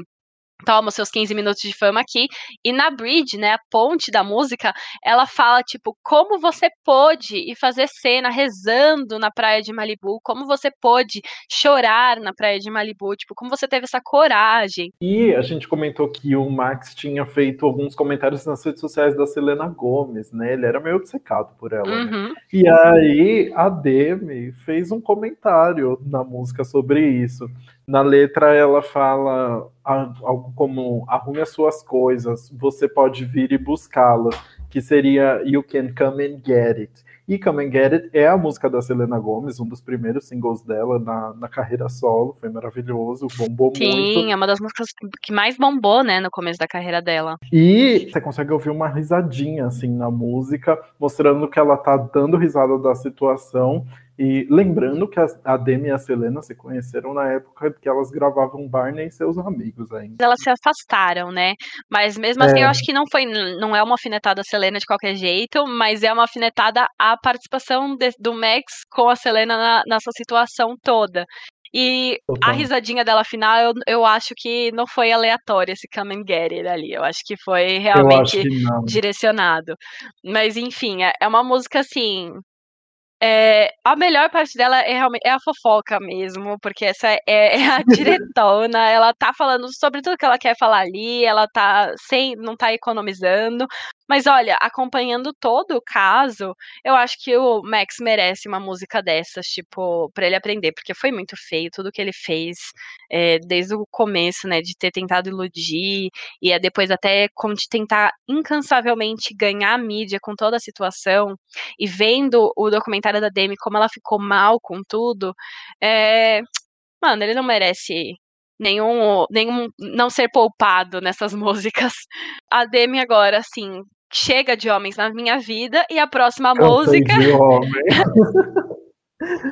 Speaker 1: toma os seus 15 minutos de fama aqui. E na bridge, né, a ponte da música, ela fala, tipo, como você pôde ir fazer cena rezando na praia de Malibu, como você pôde chorar na praia de Malibu, tipo, como você teve essa coragem.
Speaker 2: E a gente comentou que o Max tinha feito alguns comentários nas redes sociais da Selena Gomes, né, ele era meio obcecado por ela, né?
Speaker 1: uhum. né?
Speaker 2: E aí a Demi fez um comentário na música sobre isso. Na letra ela fala algo como arrume as suas coisas, você pode vir e buscá-las, que seria You Can Come and Get It. E Come and Get It é a música da Selena Gomez, um dos primeiros singles dela na, na carreira solo, foi maravilhoso, bombou
Speaker 1: Sim,
Speaker 2: muito.
Speaker 1: Sim, é uma das músicas que mais bombou, né, no começo da carreira dela.
Speaker 2: E você consegue ouvir uma risadinha, assim, na música, mostrando que ela tá dando risada da situação e lembrando que a Demi e a Selena se conheceram na época que elas gravavam Barney e seus amigos ainda.
Speaker 1: Elas se afastaram, né? Mas mesmo assim, é. eu acho que não foi, não é uma afinetada a Selena de qualquer jeito, mas é uma afinetada a participação de, do Max com a Selena na, nessa situação toda. E a risadinha dela final, eu, eu acho que não foi aleatório esse come and get it ali. Eu acho que foi realmente que direcionado. Mas enfim, é, é uma música assim é, a melhor parte dela é realmente é a fofoca mesmo, porque essa é, é a diretona, ela tá falando sobre tudo que ela quer falar ali, ela tá sem, não tá economizando, mas olha, acompanhando todo o caso, eu acho que o Max merece uma música dessas, tipo, para ele aprender, porque foi muito feio tudo que ele fez é, desde o começo, né, de ter tentado iludir e é depois até de tentar incansavelmente ganhar a mídia com toda a situação e vendo o documentário da Demi como ela ficou mal com tudo, é, mano, ele não merece nenhum, nenhum não ser poupado nessas músicas. A Demi agora, assim, chega de homens na minha vida e a próxima música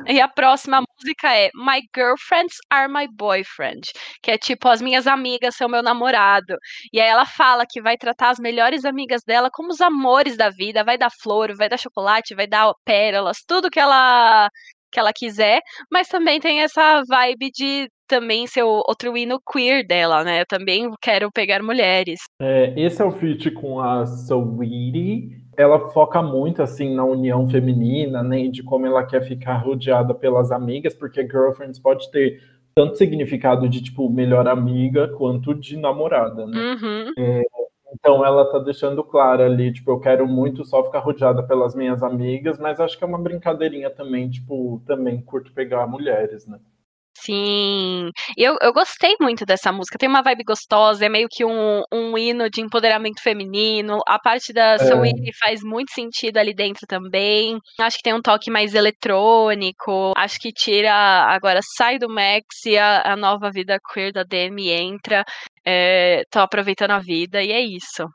Speaker 1: E a próxima música é My Girlfriends Are My Boyfriend, que é tipo as minhas amigas são meu namorado. E aí ela fala que vai tratar as melhores amigas dela como os amores da vida, vai dar flor, vai dar chocolate, vai dar pérolas, tudo que ela que ela quiser, mas também tem essa vibe de também ser outro hino queer dela, né? Eu também quero pegar mulheres.
Speaker 2: É, esse é o feat com a Sweetie. Ela foca muito assim na união feminina, né? De como ela quer ficar rodeada pelas amigas, porque girlfriends pode ter tanto significado de tipo melhor amiga quanto de namorada, né?
Speaker 1: Uhum.
Speaker 2: É, então ela tá deixando claro ali, tipo, eu quero muito só ficar rodeada pelas minhas amigas, mas acho que é uma brincadeirinha também, tipo, também curto pegar mulheres, né?
Speaker 1: Sim, eu, eu gostei muito dessa música. Tem uma vibe gostosa, é meio que um, um hino de empoderamento feminino. A parte da é. faz muito sentido ali dentro também. Acho que tem um toque mais eletrônico. Acho que tira. Agora sai do Max e a, a nova vida queer da Demi entra. É, tô aproveitando a vida e é isso.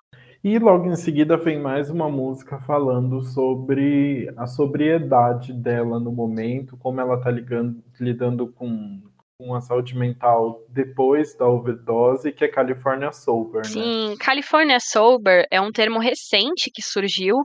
Speaker 2: E logo em seguida vem mais uma música falando sobre a sobriedade dela no momento, como ela está lidando com com a saúde mental depois da overdose, que é California Sober. Né?
Speaker 1: Sim, California Sober é um termo recente que surgiu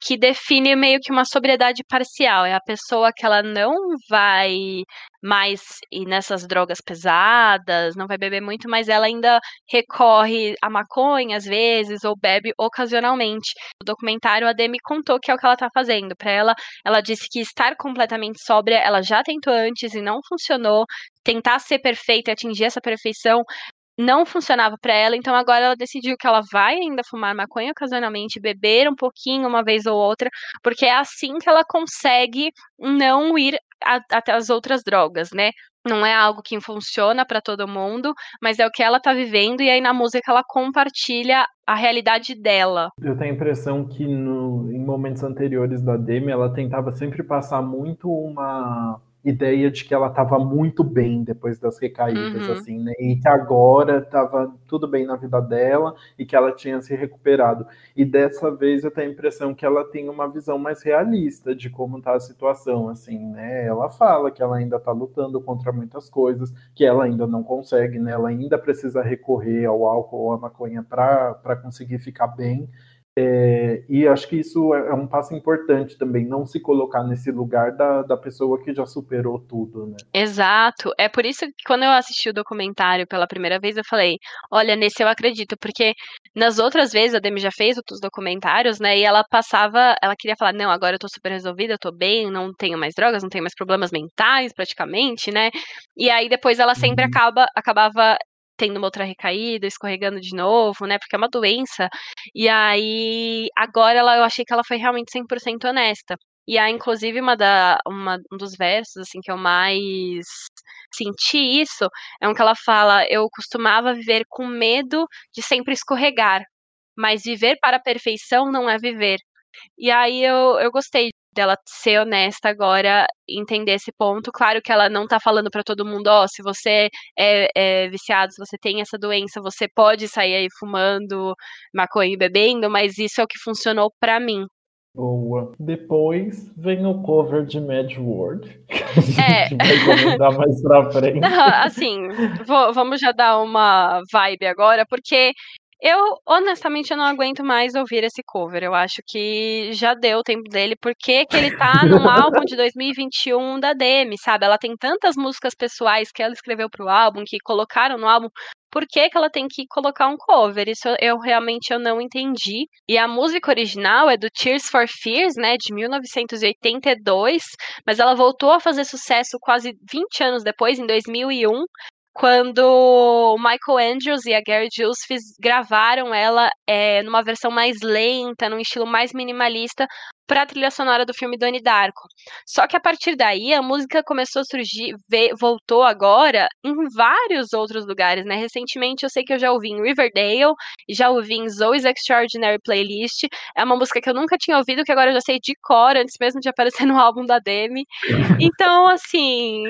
Speaker 1: que define meio que uma sobriedade parcial. É a pessoa que ela não vai mais ir nessas drogas pesadas, não vai beber muito, mas ela ainda recorre a maconha às vezes ou bebe ocasionalmente. O documentário a Demi contou que é o que ela tá fazendo. Para ela, ela disse que estar completamente sóbria, ela já tentou antes e não funcionou tentar ser perfeita e atingir essa perfeição não funcionava para ela, então agora ela decidiu que ela vai ainda fumar maconha ocasionalmente, beber um pouquinho uma vez ou outra, porque é assim que ela consegue não ir até as outras drogas, né? Não é algo que funciona para todo mundo, mas é o que ela tá vivendo e aí na música ela compartilha a realidade dela.
Speaker 2: Eu tenho a impressão que no, em momentos anteriores da Demi ela tentava sempre passar muito uma ideia de que ela estava muito bem depois das recaídas, uhum. assim, né? E que agora estava tudo bem na vida dela e que ela tinha se recuperado. E dessa vez eu tenho a impressão que ela tem uma visão mais realista de como está a situação, assim, né? Ela fala que ela ainda está lutando contra muitas coisas, que ela ainda não consegue, né? Ela ainda precisa recorrer ao álcool ou à maconha para conseguir ficar bem. É, e acho que isso é, é um passo importante também, não se colocar nesse lugar da, da pessoa que já superou tudo, né?
Speaker 1: Exato. É por isso que quando eu assisti o documentário pela primeira vez, eu falei, olha, nesse eu acredito, porque nas outras vezes a Demi já fez outros documentários, né? E ela passava, ela queria falar, não, agora eu tô super resolvida, eu tô bem, não tenho mais drogas, não tenho mais problemas mentais, praticamente, né? E aí depois ela sempre uhum. acaba, acabava tendo uma outra recaída, escorregando de novo, né? Porque é uma doença. E aí, agora ela, eu achei que ela foi realmente 100% honesta. E aí, inclusive, uma da, uma, um dos versos, assim, que eu mais senti isso, é um que ela fala, eu costumava viver com medo de sempre escorregar, mas viver para a perfeição não é viver. E aí eu, eu gostei dela ser honesta agora, entender esse ponto. Claro que ela não tá falando para todo mundo, ó, oh, se você é, é, viciado, se você tem essa doença, você pode sair aí fumando maconha e bebendo, mas isso é o que funcionou para mim.
Speaker 2: Boa. Depois vem o cover de Mad World. Que a gente é. vai comentar mais pra frente.
Speaker 1: assim, vou, vamos já dar uma vibe agora, porque Eu, honestamente, eu não aguento mais ouvir esse cover. Eu acho que já deu o tempo dele. Por que, ele tá num álbum de 2021 da Demi, sabe? Ela tem tantas músicas pessoais que ela escreveu pro álbum, que colocaram no álbum. Por que, que ela tem que colocar um cover? Isso eu realmente eu não entendi. E a música original é do Tears for Fears, né, de 1982, mas ela voltou a fazer sucesso quase 20 anos depois, em 2001, quando o Michael Andrews e a Gary Jules gravaram ela é, numa versão mais lenta, num estilo mais minimalista, para a trilha sonora do filme Donnie Darko. Só que a partir daí a música começou a surgir, voltou agora em vários outros lugares, né? Recentemente eu sei que eu já ouvi em Riverdale, já ouvi em Zoe's Extraordinary Playlist. É uma música que eu nunca tinha ouvido, que agora eu já sei de cor, antes mesmo de aparecer no álbum da Demi. Então, assim,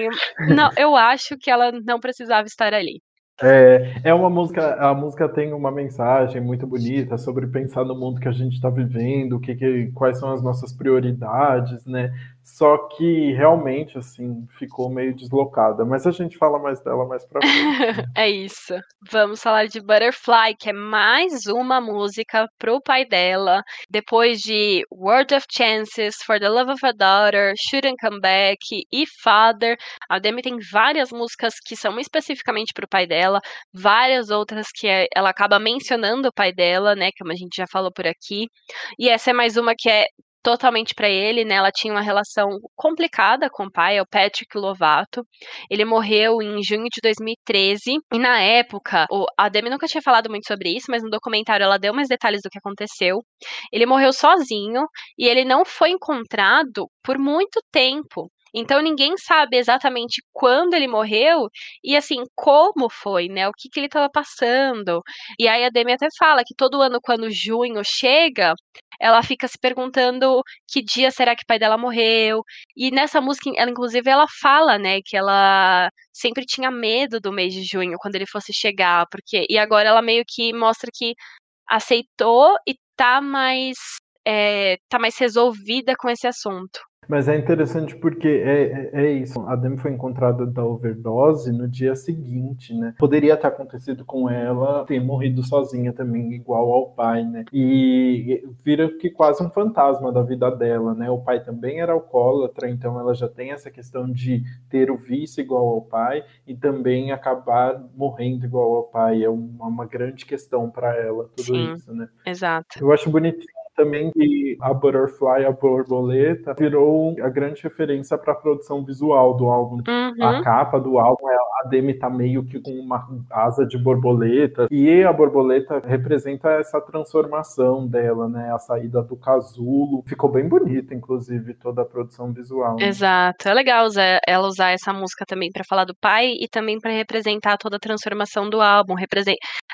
Speaker 1: não, eu acho que ela não precisava estar ali.
Speaker 2: É, é uma música, a música tem uma mensagem muito bonita sobre pensar no mundo que a gente está vivendo, que, que, quais são as nossas prioridades, né? Só que realmente, assim, ficou meio deslocada. Mas a gente fala mais dela mais pra frente. Né?
Speaker 1: é isso. Vamos falar de Butterfly, que é mais uma música pro pai dela. Depois de World of Chances, For the Love of a Daughter, Shouldn't Come Back e Father. A Demi tem várias músicas que são especificamente pro pai dela, várias outras que é, ela acaba mencionando o pai dela, né? Como a gente já falou por aqui. E essa é mais uma que é totalmente para ele, né? Ela tinha uma relação complicada com o pai, é o Patrick Lovato. Ele morreu em junho de 2013 e na época, a Demi nunca tinha falado muito sobre isso, mas no documentário ela deu mais detalhes do que aconteceu. Ele morreu sozinho e ele não foi encontrado por muito tempo. Então ninguém sabe exatamente quando ele morreu e assim como foi, né? O que, que ele estava passando. E aí a Demi até fala que todo ano quando junho chega, ela fica se perguntando que dia será que o pai dela morreu. E nessa música, ela inclusive ela fala, né, que ela sempre tinha medo do mês de junho quando ele fosse chegar, porque e agora ela meio que mostra que aceitou e tá mais é, tá mais resolvida com esse assunto.
Speaker 2: Mas é interessante porque é, é, é, isso. A Demi foi encontrada da overdose no dia seguinte, né? Poderia ter acontecido com ela ter morrido sozinha também, igual ao pai, né? E vira que quase um fantasma da vida dela, né? O pai também era alcoólatra, então ela já tem essa questão de ter o vício igual ao pai e também acabar morrendo igual ao pai. É uma, uma grande questão para ela, tudo Sim, isso, né?
Speaker 1: Exato.
Speaker 2: Eu acho bonitinho também que a Butterfly, a borboleta, virou a grande referência para a produção visual do álbum. Uhum. A capa do álbum, a Demi tá meio que com uma asa de borboleta, e a borboleta representa essa transformação dela, né? A saída do casulo. Ficou bem bonita, inclusive, toda a produção visual.
Speaker 1: Né? Exato. É legal ela usar essa música também para falar do pai e também para representar toda a transformação do álbum.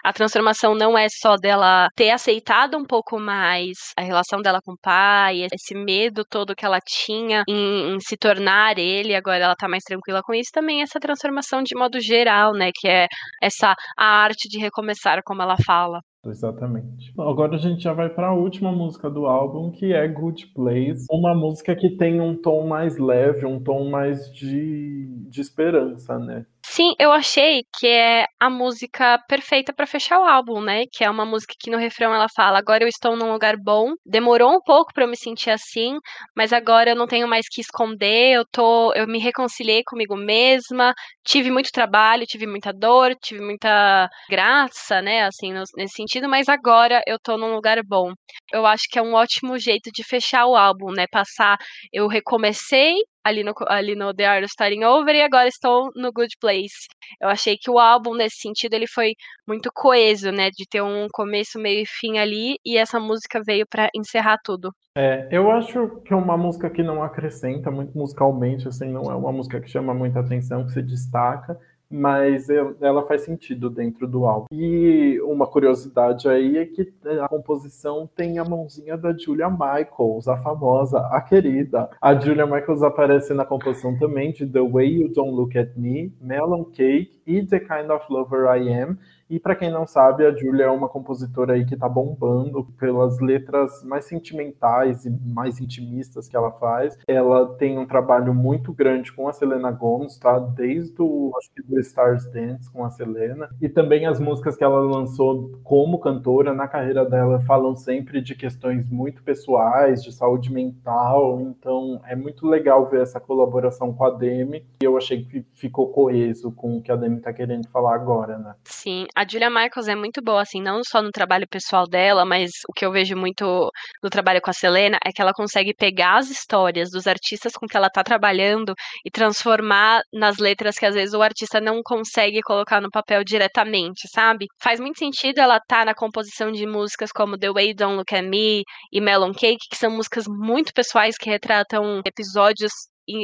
Speaker 1: A transformação não é só dela ter aceitado um pouco mais a relação dela com o pai, esse medo todo que ela tinha em, em, se tornar ele, agora ela tá mais tranquila com isso, também essa transformação de modo geral, né, que é essa a arte de recomeçar, como ela fala.
Speaker 2: Exatamente. Agora a gente já vai para a última música do álbum, que é Good Place, uma música que tem um tom mais leve, um tom mais de, de esperança, né?
Speaker 1: Sim, eu achei que é a música perfeita para fechar o álbum, né? Que é uma música que no refrão ela fala: "Agora eu estou num lugar bom". Demorou um pouco para eu me sentir assim, mas agora eu não tenho mais que esconder, eu tô, eu me reconciliei comigo mesma, tive muito trabalho, tive muita dor, tive muita graça, né, assim, nesse sentido, mas agora eu tô num lugar bom. Eu acho que é um ótimo jeito de fechar o álbum, né? Passar, eu recomecei ali no, ali no The Art of Starting Over e agora estou no Good Place. Eu achei que o álbum, nesse sentido, ele foi muito coeso, né? De ter um começo, meio e fim ali, e essa música veio para encerrar tudo.
Speaker 2: É, eu acho que é uma música que não acrescenta muito musicalmente, assim, não é uma música que chama muita atenção, que se destaca, mas ela faz sentido dentro do álbum. E uma curiosidade aí é que a composição tem a mãozinha da Julia Michaels, a famosa, a querida. A Julia Michaels aparece na composição também de The Way You Don't Look at Me, Melon Cake e The Kind of Lover I Am. E para quem não sabe, a Julia é uma compositora aí que tá bombando pelas letras mais sentimentais e mais intimistas que ela faz. Ela tem um trabalho muito grande com a Selena Gomez, tá? Desde o, acho que do Stars Dance com a Selena. E também as músicas que ela lançou como cantora na carreira dela falam sempre de questões muito pessoais, de saúde mental. Então é muito legal ver essa colaboração com a Demi. E eu achei que ficou coeso com o que a Demi tá querendo falar agora, né?
Speaker 1: Sim, a Julia Michaels é muito boa, assim, não só no trabalho pessoal dela, mas o que eu vejo muito no trabalho com a Selena é que ela consegue pegar as histórias dos artistas com que ela tá trabalhando e transformar nas letras que às vezes o artista não consegue colocar no papel diretamente, sabe? Faz muito sentido ela tá na composição de músicas como The Way Don't Look at Me e Melon Cake, que são músicas muito pessoais que retratam episódios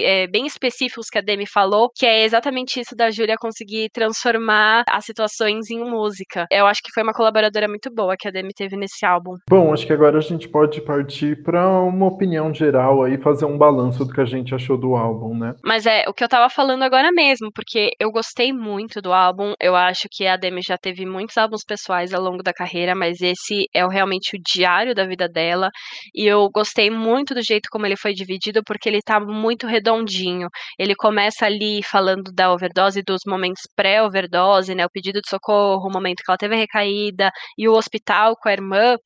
Speaker 1: é, bem específicos que a Demi falou, que é exatamente isso da Júlia conseguir transformar as situações em música. Eu acho que foi uma colaboradora muito boa que a Demi teve nesse álbum.
Speaker 2: Bom, acho que agora a gente pode partir para uma opinião geral aí, fazer um balanço do que a gente achou do álbum, né?
Speaker 1: Mas é o que eu tava falando agora mesmo, porque eu gostei muito do álbum. Eu acho que a Demi já teve muitos álbuns pessoais ao longo da carreira, mas esse é realmente o diário da vida dela. E eu gostei muito do jeito como ele foi dividido, porque ele tá muito redondinho. Ele começa ali falando da overdose, dos momentos pré-overdose, né? O pedido de socorro, o momento que ela teve a recaída e o hospital com a irmã.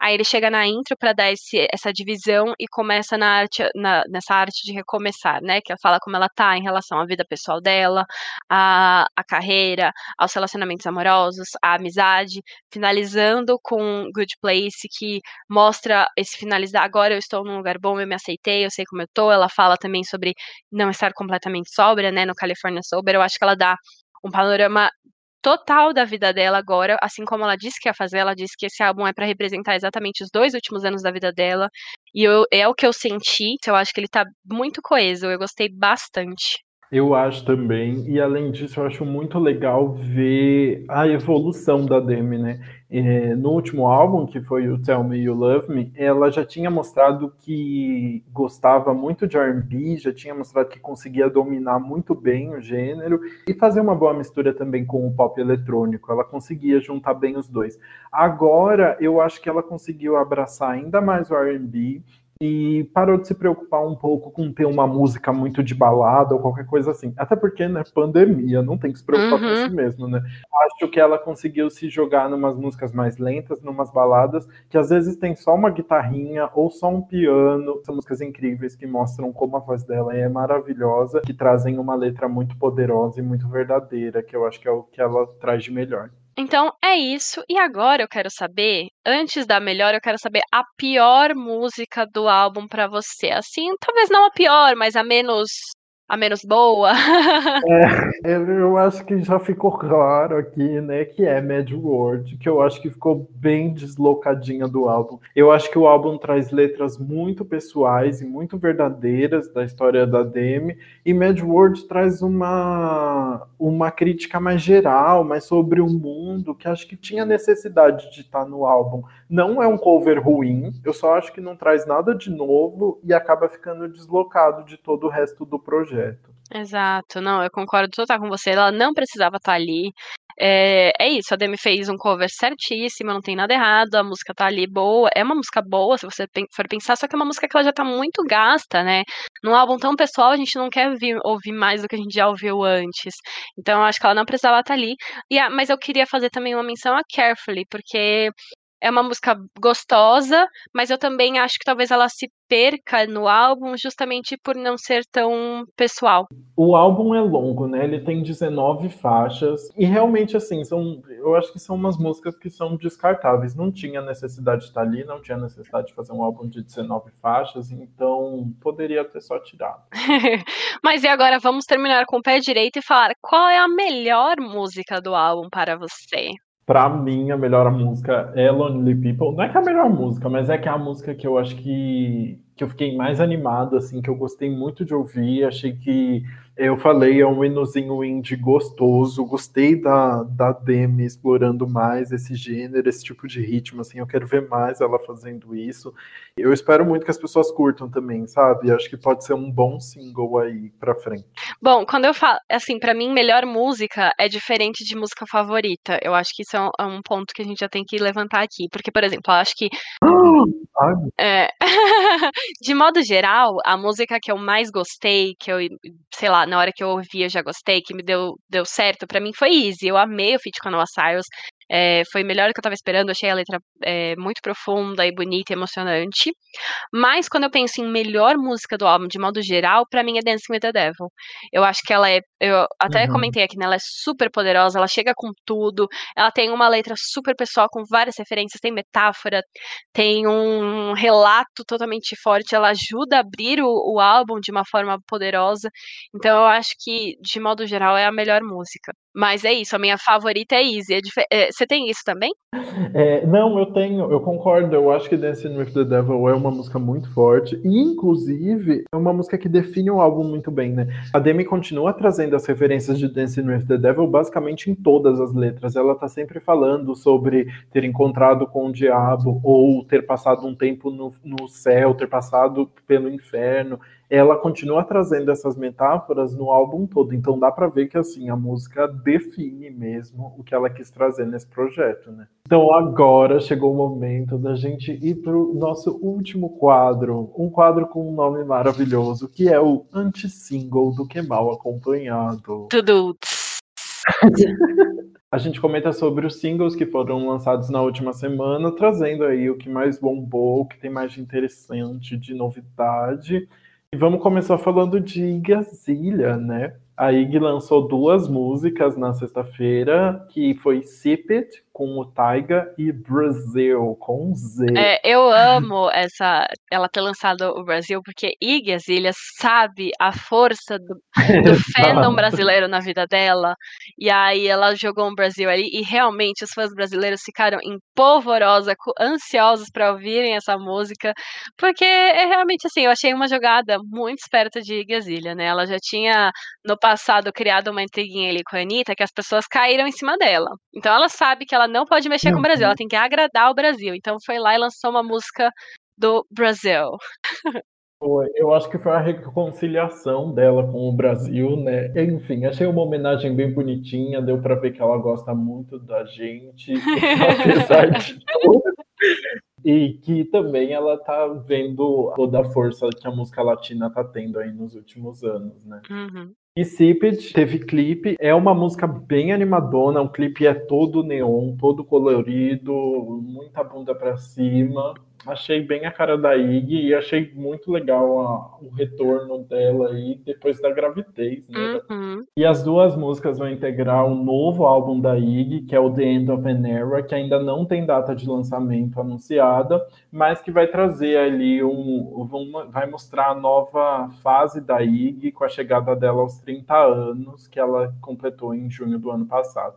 Speaker 1: Aí ele chega na intro para dar esse, essa divisão e começa na arte, na, nessa arte de recomeçar, né? Que ela fala como ela tá em relação à vida pessoal dela, à, à carreira, aos relacionamentos amorosos, à amizade, finalizando com Good Place, que mostra esse finalizar. Agora eu estou num lugar bom, eu me aceitei, eu sei como eu tô. Ela fala também sobre não estar completamente sóbria, né, no California Sober, eu acho que ela dá um panorama total da vida dela agora, assim como ela disse que ia fazer, ela disse que esse álbum é para representar exatamente os dois últimos anos da vida dela, e eu, é o que eu senti, eu acho que ele tá muito coeso, eu gostei bastante.
Speaker 2: Eu acho também, e além disso, eu acho muito legal ver a evolução da Demi, né? É, no último álbum, que foi o Tell Me You Love Me, ela já tinha mostrado que gostava muito de R&B, já tinha mostrado que conseguia dominar muito bem o gênero e fazer uma boa mistura também com o pop eletrônico. Ela conseguia juntar bem os dois. Agora, eu acho que ela conseguiu abraçar ainda mais o R&B e parou de se preocupar um pouco com ter uma música muito de balada ou qualquer coisa assim. Até porque, né, pandemia, não tem que se preocupar uhum. com isso mesmo, né? Acho que ela conseguiu se jogar numas músicas mais lentas, numas baladas, que às vezes tem só uma guitarrinha ou só um piano. São músicas incríveis que mostram como a voz dela é maravilhosa, que trazem uma letra muito poderosa e muito verdadeira, que eu acho que é o que ela traz de melhor.
Speaker 1: Então é isso. E agora eu quero saber, antes da melhor, eu quero saber a pior música do álbum para você. Assim, talvez não a pior, mas a menos a menos boa.
Speaker 2: é, eu acho que já ficou claro aqui, né, que é Mad World, que eu acho que ficou bem deslocadinha do álbum. Eu acho que o álbum traz letras muito pessoais e muito verdadeiras da história da Demi, e Mad World traz uma, uma crítica mais geral, mais sobre o mundo, que acho que tinha necessidade de estar no álbum. Não é um cover ruim, eu só acho que não traz nada de novo e acaba ficando deslocado de todo o resto do projeto.
Speaker 1: Exato, não, eu concordo total com você. Ela não precisava estar ali. É, é isso, a Demi fez um cover certíssimo, não tem nada errado, a música tá ali boa. É uma música boa, se você for pensar, só que é uma música que ela já tá muito gasta, né? Num álbum tão pessoal, a gente não quer ouvir, mais do que a gente já ouviu antes. Então, eu acho que ela não precisava estar ali. E, mas eu queria fazer também uma menção a Carefully, porque é uma música gostosa, mas eu também acho que talvez ela se perca no álbum justamente por não ser tão pessoal.
Speaker 2: O álbum é longo, né? Ele tem 19 faixas e realmente assim, são, eu acho que são umas músicas que são descartáveis. Não tinha necessidade de estar ali, não tinha necessidade de fazer um álbum de 19 faixas, então poderia ter só tirado.
Speaker 1: Mas e agora vamos terminar com o pé direito e falar qual é a melhor música do álbum para você?
Speaker 2: Pra mim, a melhor música é Lonely People. Não é que é a melhor música, mas é que é a música que eu acho que, que eu fiquei mais animado, assim, que eu gostei muito de ouvir, achei que eu falei, é um hinozinho indie gostoso, gostei da, da Demi explorando mais esse gênero, esse tipo de ritmo, assim, eu quero ver mais ela fazendo isso. Eu espero muito que as pessoas curtam também, sabe? Acho que pode ser um bom single aí pra frente.
Speaker 1: Bom, quando eu falo, assim, para mim, melhor música é diferente de música favorita. Eu acho que isso é um, é um ponto que a gente já tem que levantar aqui. Porque, por exemplo, eu acho que. é, de modo geral, a música que eu mais gostei, que eu, sei lá, na hora que eu ouvi eu já gostei, que me deu, deu certo, para mim foi Easy. Eu amei o feat com a Noah Cyrus. É, foi melhor do que eu estava esperando, achei a letra é, muito profunda e bonita e emocionante. Mas quando eu penso em melhor música do álbum, de modo geral, para mim é Dancing with the Devil. Eu acho que ela é. Eu até uhum. comentei aqui, né? Ela é super poderosa, ela chega com tudo. Ela tem uma letra super pessoal, com várias referências, tem metáfora, tem um relato totalmente forte. Ela ajuda a abrir o, o álbum de uma forma poderosa. Então eu acho que, de modo geral, é a melhor música. Mas é isso, a minha favorita é Easy. É é, você tem isso também?
Speaker 2: É, não, eu tenho, eu concordo. Eu acho que Dancing with the Devil é uma música muito forte. E, inclusive, é uma música que define o álbum muito bem, né? A Demi continua trazendo as referências de Dancing with the Devil basicamente em todas as letras. Ela tá sempre falando sobre ter encontrado com o diabo, ou ter passado um tempo no, no céu, ter passado pelo inferno ela continua trazendo essas metáforas no álbum todo. Então dá para ver que assim a música define mesmo o que ela quis trazer nesse projeto, né? Então agora chegou o momento da gente ir para o nosso último quadro, um quadro com um nome maravilhoso, que é o anti-single do Que Mal Acompanhado.
Speaker 1: Tudo.
Speaker 2: A gente comenta sobre os singles que foram lançados na última semana, trazendo aí o que mais bombou, o que tem mais de interessante, de novidade. E vamos começar falando de Igazilha, né? A Ig lançou duas músicas na sexta-feira, que foi Sip It, com o Taiga, e Brasil, com Z.
Speaker 1: É, eu amo essa, ela ter lançado o Brasil, porque Ig Azilha sabe a força do, do fandom brasileiro na vida dela, e aí ela jogou um Brasil ali, e realmente os fãs brasileiros ficaram em polvorosa, ansiosos para ouvirem essa música, porque é realmente assim, eu achei uma jogada muito esperta de Ig Azilha, né? Ela já tinha, no passado criado uma intriguinha ali com a Anitta que as pessoas caíram em cima dela. Então ela sabe que ela não pode mexer uhum. com o Brasil, ela tem que agradar o Brasil. Então foi lá e lançou uma música do Brasil.
Speaker 2: Eu acho que foi a reconciliação dela com o Brasil, né? Enfim, achei uma homenagem bem bonitinha, deu para ver que ela gosta muito da gente, apesar de tudo. E que também ela tá vendo toda a força que a música latina tá tendo aí nos últimos anos, né?
Speaker 1: Uhum.
Speaker 2: Insipid teve clipe, é uma música bem animadona, o clipe é todo neon, todo colorido, muita bunda para cima. Achei bem a cara da Ig e achei muito legal a, o retorno dela aí depois da gravidez,
Speaker 1: né? Uhum.
Speaker 2: E as duas músicas vão integrar o um novo álbum da Ig, que é o The End of an Era, que ainda não tem data de lançamento anunciada, mas que vai trazer ali um, um vai mostrar a nova fase da Ig com a chegada dela aos 30 anos, que ela completou em junho do ano passado.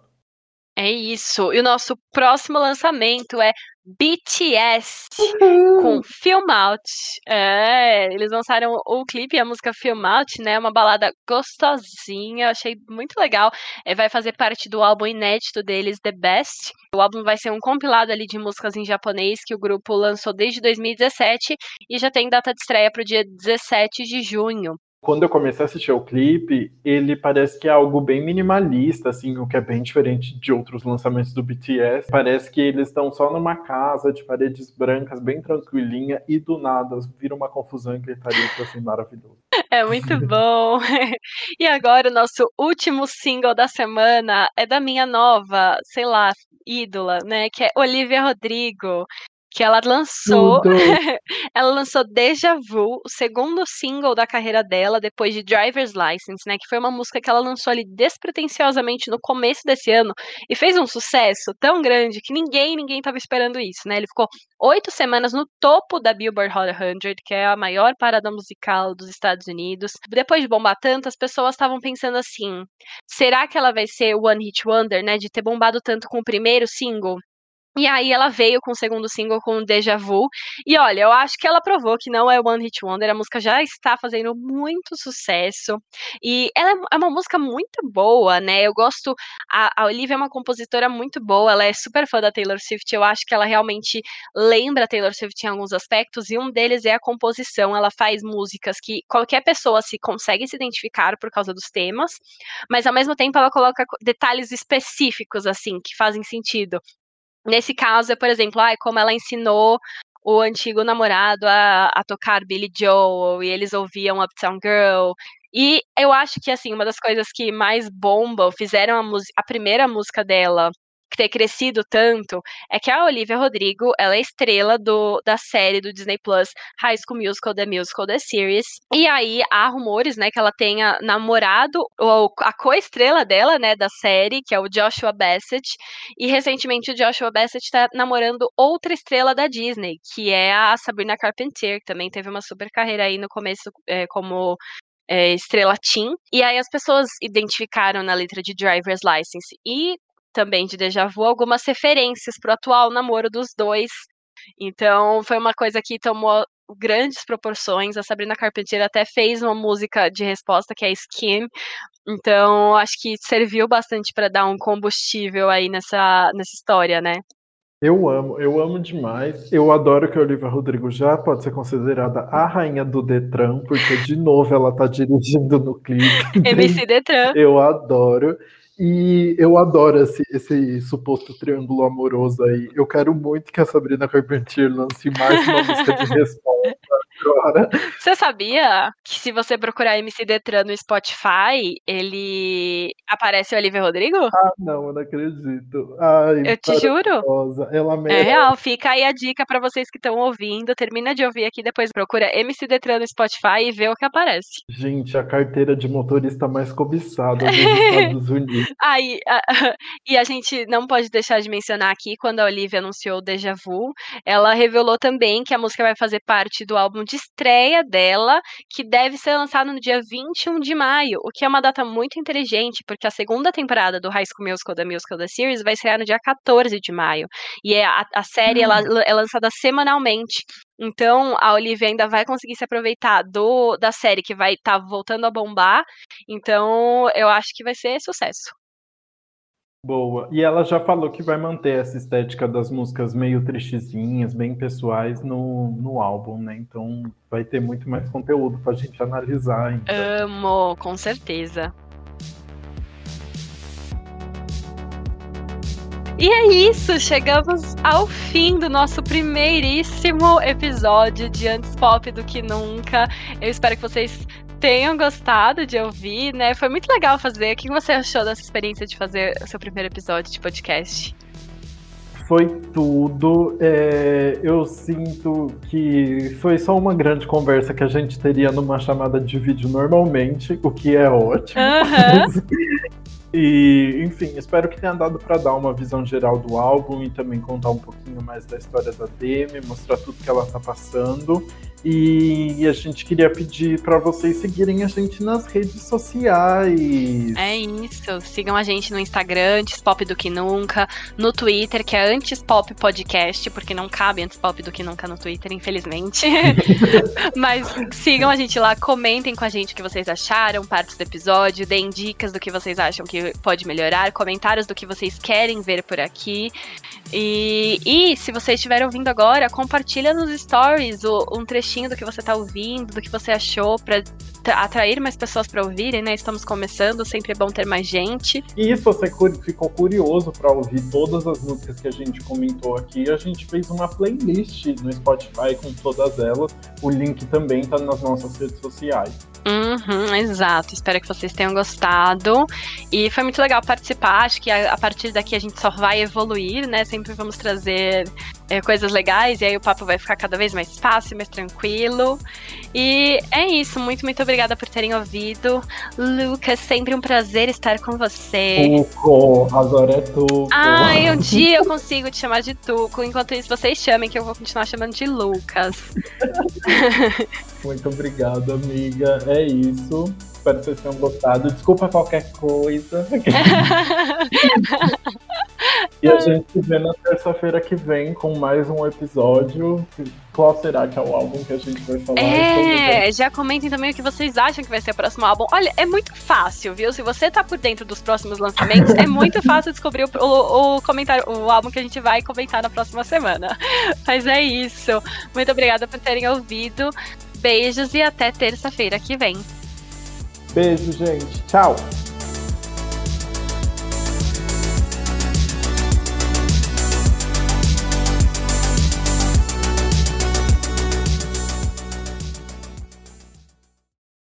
Speaker 1: É isso. E o nosso próximo lançamento é BTS uhum. com Film Out. É, eles lançaram o clipe e a música Film Out, né? Uma balada gostosinha, achei muito legal. É, vai fazer parte do álbum inédito deles, The Best. O álbum vai ser um compilado ali de músicas em japonês que o grupo lançou desde 2017 e já tem data de estreia para o dia 17 de junho
Speaker 2: quando eu comecei a assistir o clipe, ele parece que é algo bem minimalista, assim, o que é bem diferente de outros lançamentos do BTS. Parece que eles estão só numa casa de paredes brancas, bem tranquilinha, e do nada vira uma confusão e gritaria assim, maravilhoso.
Speaker 1: É muito bom. e agora o nosso último single da semana é da minha nova, sei lá, ídola, né? Que é Olivia Rodrigo que ela lançou, ela lançou Deja Vu, o segundo single da carreira dela depois de Driver's License, né, que foi uma música que ela lançou ali despretensiosamente no começo desse ano e fez um sucesso tão grande que ninguém, ninguém estava esperando isso, né? Ele ficou oito semanas no topo da Billboard Hot 100, que é a maior parada musical dos Estados Unidos. Depois de bombar tanto, as pessoas estavam pensando assim: será que ela vai ser One Hit Wonder, né, de ter bombado tanto com o primeiro single? E aí ela veio com o segundo single com Deja Vu. E olha, eu acho que ela provou que não é One Hit Wonder. A música já está fazendo muito sucesso. E ela é, é uma música muito boa, né? Eu gosto. A, a Olivia é uma compositora muito boa. Ela é super fã da Taylor Swift. Eu acho que ela realmente lembra a Taylor Swift em alguns aspectos. E um deles é a composição. Ela faz músicas que qualquer pessoa se consegue se identificar por causa dos temas. Mas ao mesmo tempo ela coloca detalhes específicos, assim, que fazem sentido. Nesse caso, é, por exemplo, ah, como ela ensinou o antigo namorado a, a tocar Billy Joel e eles ouviam Uptown Girl. E eu acho que, assim, uma das coisas que mais bombam, fizeram a, a primeira música dela ter crescido tanto é que a Olivia Rodrigo, ela é estrela do, da série do Disney Plus High School Musical, The Musical, The Series. E aí há rumores, né, que ela tenha namorado ou a co-estrela dela, né, da série, que é o Joshua Bassett. E recentemente o Joshua Bassett tá namorando outra estrela da Disney, que é a Sabrina Carpenter, que também teve uma super carreira aí no começo é, como é, estrela teen. E aí as pessoas identificaram na letra de Driver's License e também de Deja Vu algumas referências pro atual namoro dos dois. Então, foi uma coisa que tomou grandes proporções. A Sabrina Carpenter até fez uma música de resposta que é Skin. Então, acho que serviu bastante para dar um combustível aí nessa, nessa história, né?
Speaker 2: Eu amo, eu amo demais. Eu adoro que a Olivia Rodrigo já pode ser considerada a rainha do Detran, porque de novo ela tá dirigindo no clipe.
Speaker 1: MC Detran.
Speaker 2: Eu adoro. E eu adoro esse, esse suposto triângulo amoroso aí. Eu quero muito que a Sabrina Carpentier lance mais uma música de resposta
Speaker 1: Você sabia que se você procurar MC Detran no Spotify, ele aparece o Olivia Rodrigo?
Speaker 2: Ah, não, eu não acredito. Ai,
Speaker 1: eu te juro.
Speaker 2: Ela
Speaker 1: É real, fica aí a dica para vocês que estão ouvindo. Termina de ouvir aqui, depois procura MC Detran no Spotify e vê o que aparece.
Speaker 2: Gente, a carteira de motorista mais cobiçada dos Estados Unidos.
Speaker 1: Aí, e a gente não pode deixar de mencionar aqui, quando a Olivia anunciou o Deja Vu, ela revelou também que a música vai fazer parte do álbum de estreia dela, que deve ser lançado no dia 21 de maio, o que é uma data muito inteligente, porque a segunda temporada do High School Musical da Musical da Series vai ser no dia 14 de maio. E é a, a série ela, hum. é lançada semanalmente. Então, a Olivia ainda vai conseguir se aproveitar do da série que vai estar tá voltando a bombar. Então, eu acho que vai ser sucesso.
Speaker 2: Boa. E ela já falou que vai manter essa estética das músicas meio tristezinhas, bem pessoais no, no álbum, né? Então vai ter muito mais conteúdo pra gente analisar. Então.
Speaker 1: Amo, com certeza. E é isso, chegamos ao fim do nosso primeiríssimo episódio de Antes Pop do que Nunca. Eu espero que vocês tenham gostado de ouvir, né? Foi muito legal fazer. O que você achou dessa experiência de fazer o seu primeiro episódio de podcast?
Speaker 2: Foi tudo. É, eu sinto que foi só uma grande conversa que a gente teria numa chamada de vídeo normalmente, o que é ótimo.
Speaker 1: Uhum.
Speaker 2: E, enfim, espero que tenha dado para dar uma visão geral do álbum e também contar um pouquinho mais da história da Demi, mostrar tudo que ela tá passando. E a gente queria pedir para vocês seguirem a gente nas redes sociais.
Speaker 1: É isso. Sigam a gente no Instagram, Antes Pop do que Nunca, no Twitter, que é Antes Pop Podcast, porque não cabe Antes Pop do que Nunca no Twitter, infelizmente. Mas sigam a gente lá, comentem com a gente o que vocês acharam, partes do episódio, deem dicas do que vocês acham que pode melhorar, comentários do que vocês querem ver por aqui. E, e se você estiver ouvindo agora, compartilha nos stories o, um trechinho do que você está ouvindo, do que você achou, para atrair mais pessoas para ouvirem, né? Estamos começando, sempre é bom ter mais gente.
Speaker 2: E se você ficou curioso para ouvir todas as músicas que a gente comentou aqui, a gente fez uma playlist no Spotify com todas elas. O link também está nas nossas redes sociais.
Speaker 1: Uhum, exato. Espero que vocês tenham gostado. E foi muito legal participar. Acho que a, a partir daqui a gente só vai evoluir, né? Sempre vamos trazer é, coisas legais e aí o papo vai ficar cada vez mais fácil, mais tranquilo. E é isso. Muito, muito obrigada por terem ouvido. Lucas, sempre um prazer estar com você.
Speaker 2: Tuco, agora é Tuco.
Speaker 1: Ai, um dia eu consigo te chamar de Tuco. Enquanto isso, vocês chamem, que eu vou continuar chamando de Lucas.
Speaker 2: muito obrigado, amiga. É isso. Espero que vocês tenham gostado. Desculpa qualquer coisa. E a gente se vê na terça-feira que vem com mais um episódio. Qual será que é o álbum que a gente vai falar?
Speaker 1: É, já comentem também o que vocês acham que vai ser o próximo álbum. Olha, é muito fácil, viu? Se você tá por dentro dos próximos lançamentos, é muito fácil descobrir o, o, o, comentário, o álbum que a gente vai comentar na próxima semana. Mas é isso. Muito obrigada por terem ouvido. Beijos e até terça-feira que vem.
Speaker 2: Beijo, gente. Tchau.